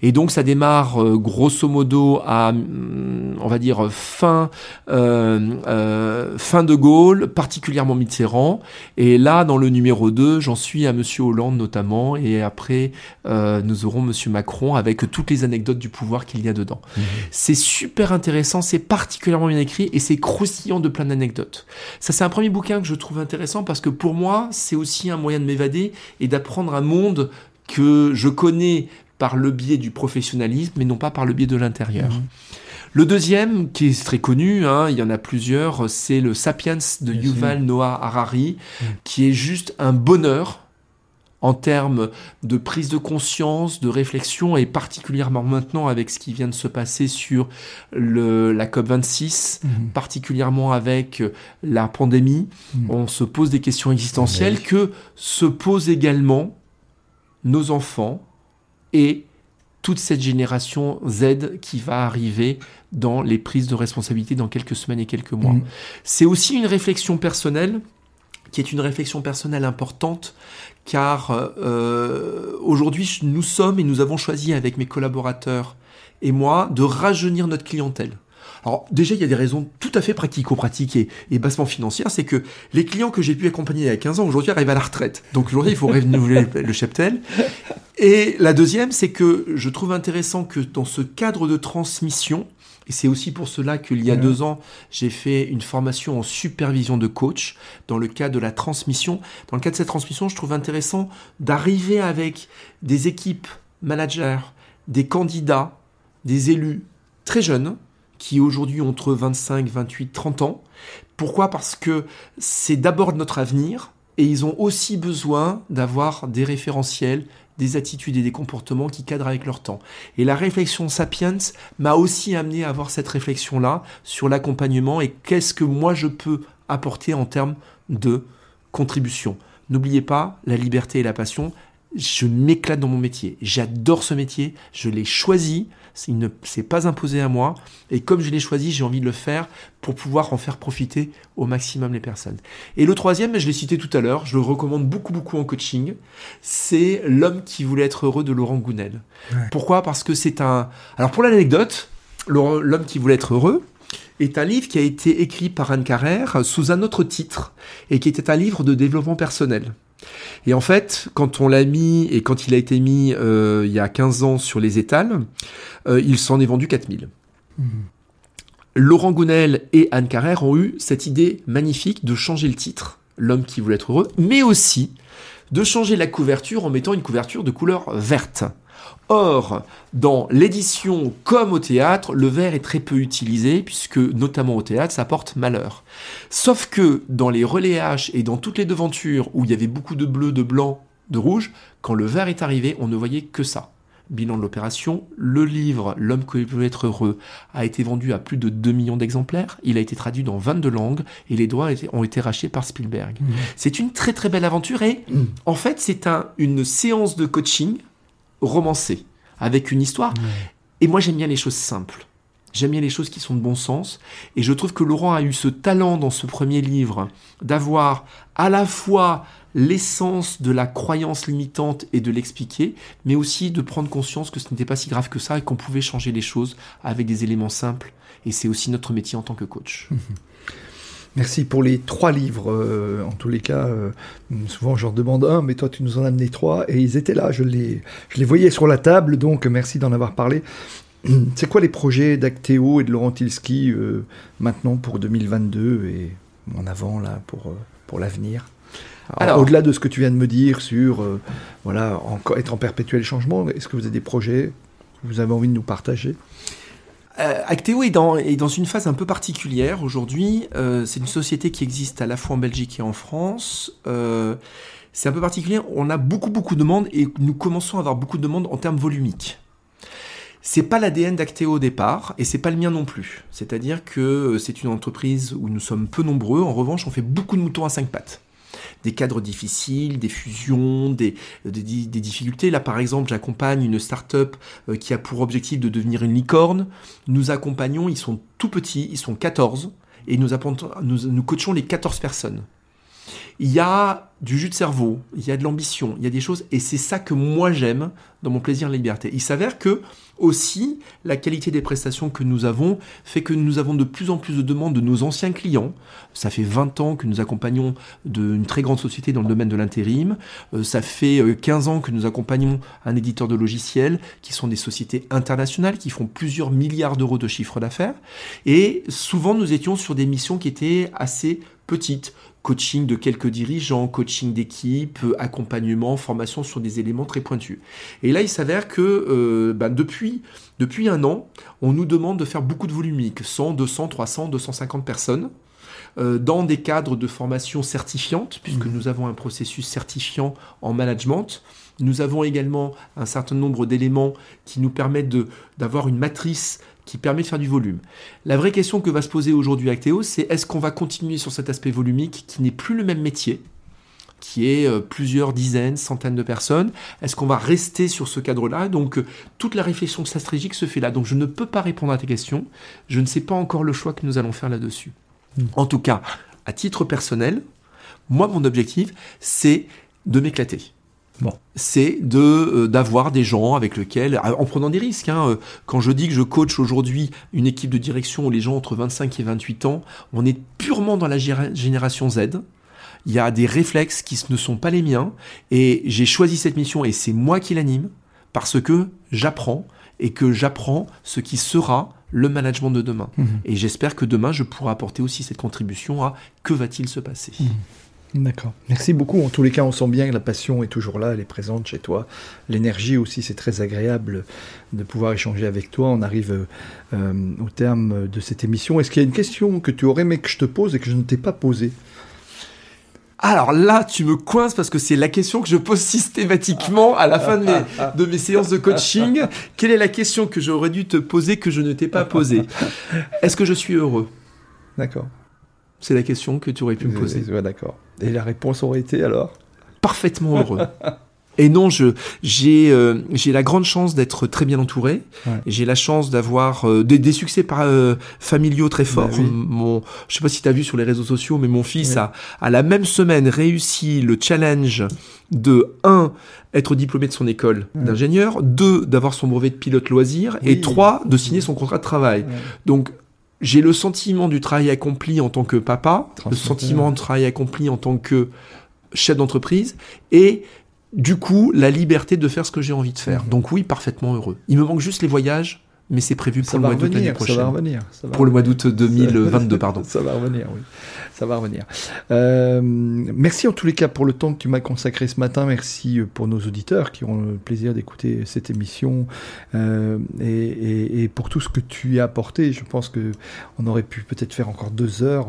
Et donc ça démarre euh, grosso modo à, mm, on va dire fin euh, euh, fin de Gaulle, particulièrement Mitterrand. Et là, dans le numéro 2, j'en suis à Monsieur Hollande notamment, et après nous aurons Monsieur Macron avec toutes les anecdotes du pouvoir qu'il y a dedans. Mhm. C'est super intéressant, c'est particulièrement bien écrit et c'est croustillant de plein d'anecdotes. Ça, c'est un premier bouquin que je trouve intéressant parce que pour moi, c'est aussi un moyen de m'évader et d'apprendre un monde que je connais par le biais du professionnalisme, mais non pas par le biais de l'intérieur. Mhm. Le deuxième, qui est très connu, hein, il y en a plusieurs, c'est le Sapiens de Yuval Noah Harari, mhm. qui est juste un bonheur en termes de prise de conscience, de réflexion, et particulièrement maintenant avec ce qui vient de se passer sur le, la COP26, mhm. particulièrement avec la pandémie, on se pose des questions existentielles que se posent également nos enfants, et toute cette génération Z qui va arriver dans les prises de responsabilité dans quelques semaines et quelques mois. Mm. C'est aussi une réflexion personnelle qui est une réflexion personnelle importante car euh, aujourd'hui nous sommes et nous avons choisi avec mes collaborateurs et moi de rajeunir notre clientèle. Alors déjà, il y a des raisons tout à fait pratico-pratiques et, bassement financières. C'est que les clients que j'ai pu accompagner il y a 15 ans, aujourd'hui arrivent à la retraite. Donc aujourd'hui, il faut renouveler le cheptel. Et la deuxième, c'est que je trouve intéressant que dans ce cadre de transmission, et c'est aussi pour cela qu'il y a deux ans, j'ai fait une formation en supervision de coach dans le cadre de la transmission. Dans le cadre de cette transmission, je trouve intéressant d'arriver avec des équipes managers, des candidats, des élus très jeunes, qui aujourd'hui ont entre 25, 28, 30 ans. Pourquoi? Parce que c'est d'abord notre avenir et ils ont aussi besoin d'avoir des référentiels, des attitudes et des comportements qui cadrent avec leur temps. Et la réflexion Sapiens m'a aussi amené à avoir cette réflexion-là sur l'accompagnement et qu'est-ce que moi je peux apporter en termes de contribution. N'oubliez pas, la liberté et la passion, je m'éclate dans mon métier. J'adore ce métier, je l'ai choisi, il ne s'est pas imposé à moi. Et comme je l'ai choisi, j'ai envie de le faire pour pouvoir en faire profiter au maximum les personnes. Et le troisième, je l'ai cité tout à l'heure, je le recommande beaucoup, beaucoup en coaching, c'est L'homme qui voulait être heureux de Laurent Gounel. Pourquoi? Parce que c'est un... Alors pour l'anecdote, L'homme qui voulait être heureux, est un livre qui a été écrit par Anne Carrère sous un autre titre et qui était un livre de développement personnel. Et en fait, quand on l'a mis et quand il a été mis euh, il y a 15 ans sur les étals, euh, il s'en est vendu 4000. Laurent Gounel et Anne Carrère ont eu cette idée magnifique de changer le titre, L'homme qui voulait être heureux, mais aussi de changer la couverture en mettant une couverture de couleur verte. Or, dans l'édition comme au théâtre, le vert est très peu utilisé, puisque notamment au théâtre, ça porte malheur. Sauf que dans les relayages et dans toutes les devantures où il y avait beaucoup de bleu, de blanc, de rouge, quand le vert est arrivé, on ne voyait que ça. Bilan de l'opération, le livre L'homme qui veut être heureux a été vendu à plus de 2 millions d'exemplaires, il a été traduit dans 22 langues et les droits ont été rachetés par Spielberg. Mmh. C'est une très très belle aventure et Mmh. en fait c'est un, une séance de coaching romancée avec une histoire. Et moi j'aime bien les choses simples. J'aime bien les choses qui sont de bon sens. Et je trouve que Laurent a eu ce talent dans ce premier livre d'avoir à la fois l'essence de la croyance limitante et de l'expliquer, mais aussi de prendre conscience que ce n'était pas si grave que ça et qu'on pouvait changer les choses avec des éléments simples. Et c'est aussi notre métier en tant que coach. Merci pour les trois livres. euh, en tous les cas, euh, souvent je leur demande un, mais toi tu nous en as amené trois et ils étaient là. Je les, je les voyais sur la table, donc merci d'en avoir parlé. C'est quoi les projets d'Actéo et de Laurent Tilski euh, maintenant pour 2022 et en avant là pour, euh, pour l'avenir? Alors- Au-delà de ce que tu viens de me dire sur euh, voilà, encore être en perpétuel changement, est-ce que vous avez des projets que vous avez envie de nous partager? Acteo est dans, est dans une phase un peu particulière aujourd'hui. Euh, c'est une société qui existe à la fois en Belgique et en France. Euh, c'est un peu particulier. On a beaucoup, beaucoup de demandes et nous commençons à avoir beaucoup de demandes en termes volumiques. C'est pas l'ADN d'Acteo au départ et c'est pas le mien non plus. C'est-à-dire que euh, c'est une entreprise où nous sommes peu nombreux. En revanche, on fait beaucoup de moutons à cinq pattes des cadres difficiles, des fusions, des, des, difficultés. Là, par exemple, j'accompagne une start-up euh, qui a pour objectif de devenir une licorne. Nous accompagnons, ils sont tout petits, ils sont 14, et nous, nous, coachons les 14 personnes. Il y a du jus de cerveau, il y a de l'ambition, il y a des choses, et c'est ça que moi j'aime dans mon plaisir la liberté. Il s'avère que aussi la qualité des prestations que nous avons fait que nous avons de plus en plus de demandes de nos anciens clients. Ça fait 20 ans que nous accompagnons d'une très grande société dans le domaine de l'intérim. Euh, ça fait euh, 15 ans que nous accompagnons un éditeur de logiciels qui sont des sociétés internationales qui font plusieurs milliards d'euros de chiffre d'affaires. Et souvent nous étions sur des missions qui étaient assez petites coaching de quelques dirigeants, coaching d'équipe, accompagnement, formation sur des éléments très pointus. Et là, il s'avère que euh, ben, depuis, depuis un an, on nous demande de faire beaucoup de volumiques, 100, 200, 300, 250 personnes, euh, dans des cadres de formation certifiante, puisque nous avons un processus certifiant en management. Nous avons également un certain nombre d'éléments qui nous permettent de- d'avoir une matrice qui permet de faire du volume. La vraie question que va se poser aujourd'hui Acteo, c'est est-ce qu'on va continuer sur cet aspect volumique qui n'est plus le même métier qui est euh, plusieurs dizaines, centaines de personnes? Est-ce qu'on va rester sur ce cadre-là? Donc euh, toute la réflexion stratégique se fait là. Donc je ne peux pas répondre à tes questions. Je ne sais pas encore le choix que nous allons faire là-dessus. En tout cas, à titre personnel, moi mon objectif, c'est de m'éclater. Bon. C'est de euh, d'avoir des gens avec lesquels, ah, en prenant des risques. hein, euh, quand je dis que je coach aujourd'hui une équipe de direction où les gens entre 25 et 28 ans, on est purement dans la génération Z. Il y a des réflexes qui ne sont pas les miens et j'ai choisi cette mission et c'est moi qui l'anime parce que j'apprends et que j'apprends ce qui sera le management de demain. Et j'espère que demain je pourrai apporter aussi cette contribution à que va-t-il se passer. D'accord. Merci beaucoup. En tous les cas, on sent bien que la passion est toujours là, elle est présente chez toi. L'énergie aussi, c'est très agréable de pouvoir échanger avec toi. On arrive euh, euh, au terme de cette émission. Est-ce qu'il y a une question que tu aurais aimé que je te pose et que je ne t'ai pas posée? Alors là, tu me coinces parce que c'est la question que je pose systématiquement à la fin de mes, de mes séances de coaching. Quelle est la question que j'aurais dû te poser que je ne t'ai pas posée? Est-ce que je suis heureux? D'accord. C'est la question que tu aurais pu me poser. Ouais, d'accord. Et la réponse aurait été alors? Parfaitement heureux. Et non, je j'ai euh, j'ai la grande chance d'être très bien entouré. Ouais. J'ai la chance d'avoir euh, des, des succès par, euh, familiaux très forts. Bah oui. Mon, je sais pas si tu as vu sur les réseaux sociaux, mais mon fils a à la même semaine réussi le challenge de 1 être diplômé de son école Ouais. d'ingénieur, 2 d'avoir son brevet de pilote loisir et Oui. 3 de signer son contrat de travail. Donc j'ai le sentiment du travail accompli en tant que papa, le sentiment du travail accompli en tant que chef d'entreprise et du coup la liberté de faire ce que j'ai envie de faire. Donc oui, parfaitement heureux. Il me manque juste les voyages mais c'est prévu pour le mois d'août l'année prochaine. Ça va revenir. pour le mois d'août 2022, pardon. Ça va revenir, oui. Ça va revenir. Euh, merci en tous les cas pour le temps que tu m'as consacré ce matin. Merci pour nos auditeurs qui ont le plaisir d'écouter cette émission euh, et, pour tout ce que tu as apporté. Je pense que on aurait pu peut-être faire encore deux heures.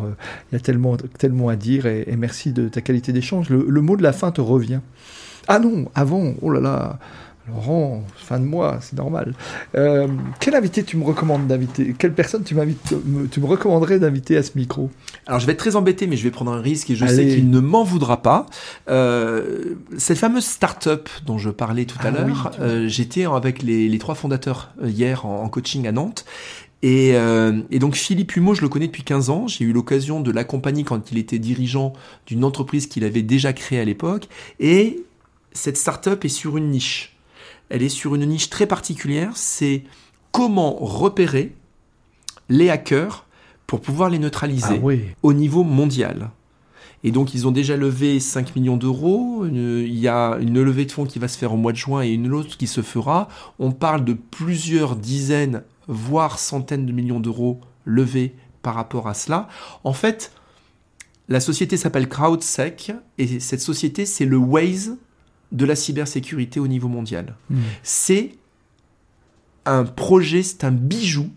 Il y a tellement, tellement à dire et, merci de ta qualité d'échange. Le, le mot de la fin te revient. Ah non, avant, oh là là. Laurent, fin de mois, c'est normal. Euh, quel invité tu me recommandes d'inviter? Quelle personne tu, me, tu me recommanderais d'inviter à ce micro? Alors je vais être très embêté, mais je vais prendre un risque et je sais qu'il ne m'en voudra pas. Euh, cette fameuse start-up dont je parlais tout à ah l'heure, euh, j'étais avec les, trois fondateurs hier en, coaching à Nantes. Et, et, donc Philippe Humeau, je le connais depuis 15 ans. J'ai eu l'occasion de l'accompagner quand il était dirigeant d'une entreprise qu'il avait déjà créée à l'époque. Et cette start-up est sur une niche elle est sur une niche très particulière, c'est comment repérer les hackers pour pouvoir les neutraliser ah au niveau mondial. Et donc ils ont déjà levé 5 millions d'euros, il y a une levée de fonds qui va se faire au mois de juin et une autre qui se fera. On parle de plusieurs dizaines, voire centaines de millions d'euros levés par rapport à cela. En fait, la société s'appelle CrowdSec et cette société c'est le Waze de la cybersécurité au niveau mondial. Hmm. C'est un projet, c'est un bijou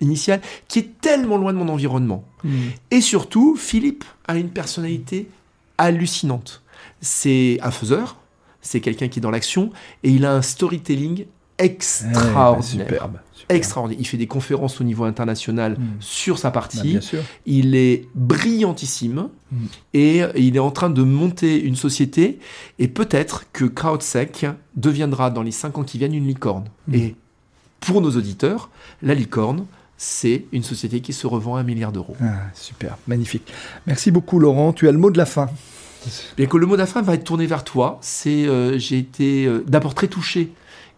initial qui est tellement loin de mon environnement. Hmm. Et surtout, Philippe a une personnalité hallucinante. C'est un faiseur, c'est quelqu'un qui est dans l'action, et il a un storytelling extraordinaire. superbe. Extraordinaire. Il fait des conférences au niveau international hmm. sur sa partie. Bah, il est brillantissime hmm. et il est en train de monter une société. Et peut-être que CrowdSec deviendra dans les 5 ans qui viennent une licorne. Hmm. Et pour nos auditeurs, la licorne, c'est une société qui se revend à un milliard d'euros. Ah, super, magnifique. Merci beaucoup Laurent. Tu as le mot de la fin. Et que le mot de la fin va être tourné vers toi. C'est, euh, j'ai été euh, d'abord très touché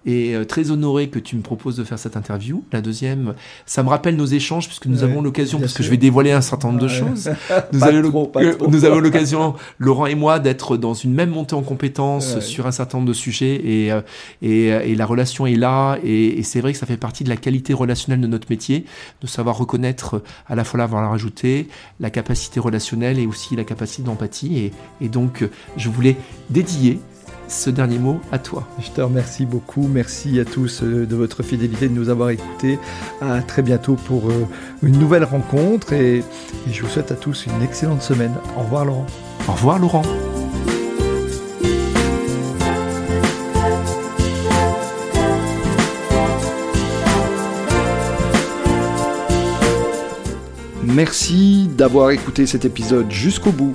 et euh, très honoré que tu me proposes de faire cette interview. La deuxième, ça me rappelle nos échanges puisque nous avons l'occasion, parce que je vais dévoiler un certain nombre de choses. Nous, avons l'occasion, Laurent et moi, d'être dans une même montée en compétences sur un certain nombre de sujets. Et, euh, et, euh, et la relation est là. Et, et c'est vrai que ça fait partie de la qualité relationnelle de notre métier, de savoir reconnaître à la fois la valeur ajoutée, la capacité relationnelle et aussi la capacité d'empathie. Et, et donc je voulais dédier ce dernier mot à toi. Je te remercie beaucoup. Merci à tous euh, de votre fidélité, de nous avoir écoutés. À très bientôt pour euh, une nouvelle rencontre et, je vous souhaite à tous une excellente semaine. Au revoir Laurent. Au revoir Laurent. Merci d'avoir écouté cet épisode jusqu'au bout.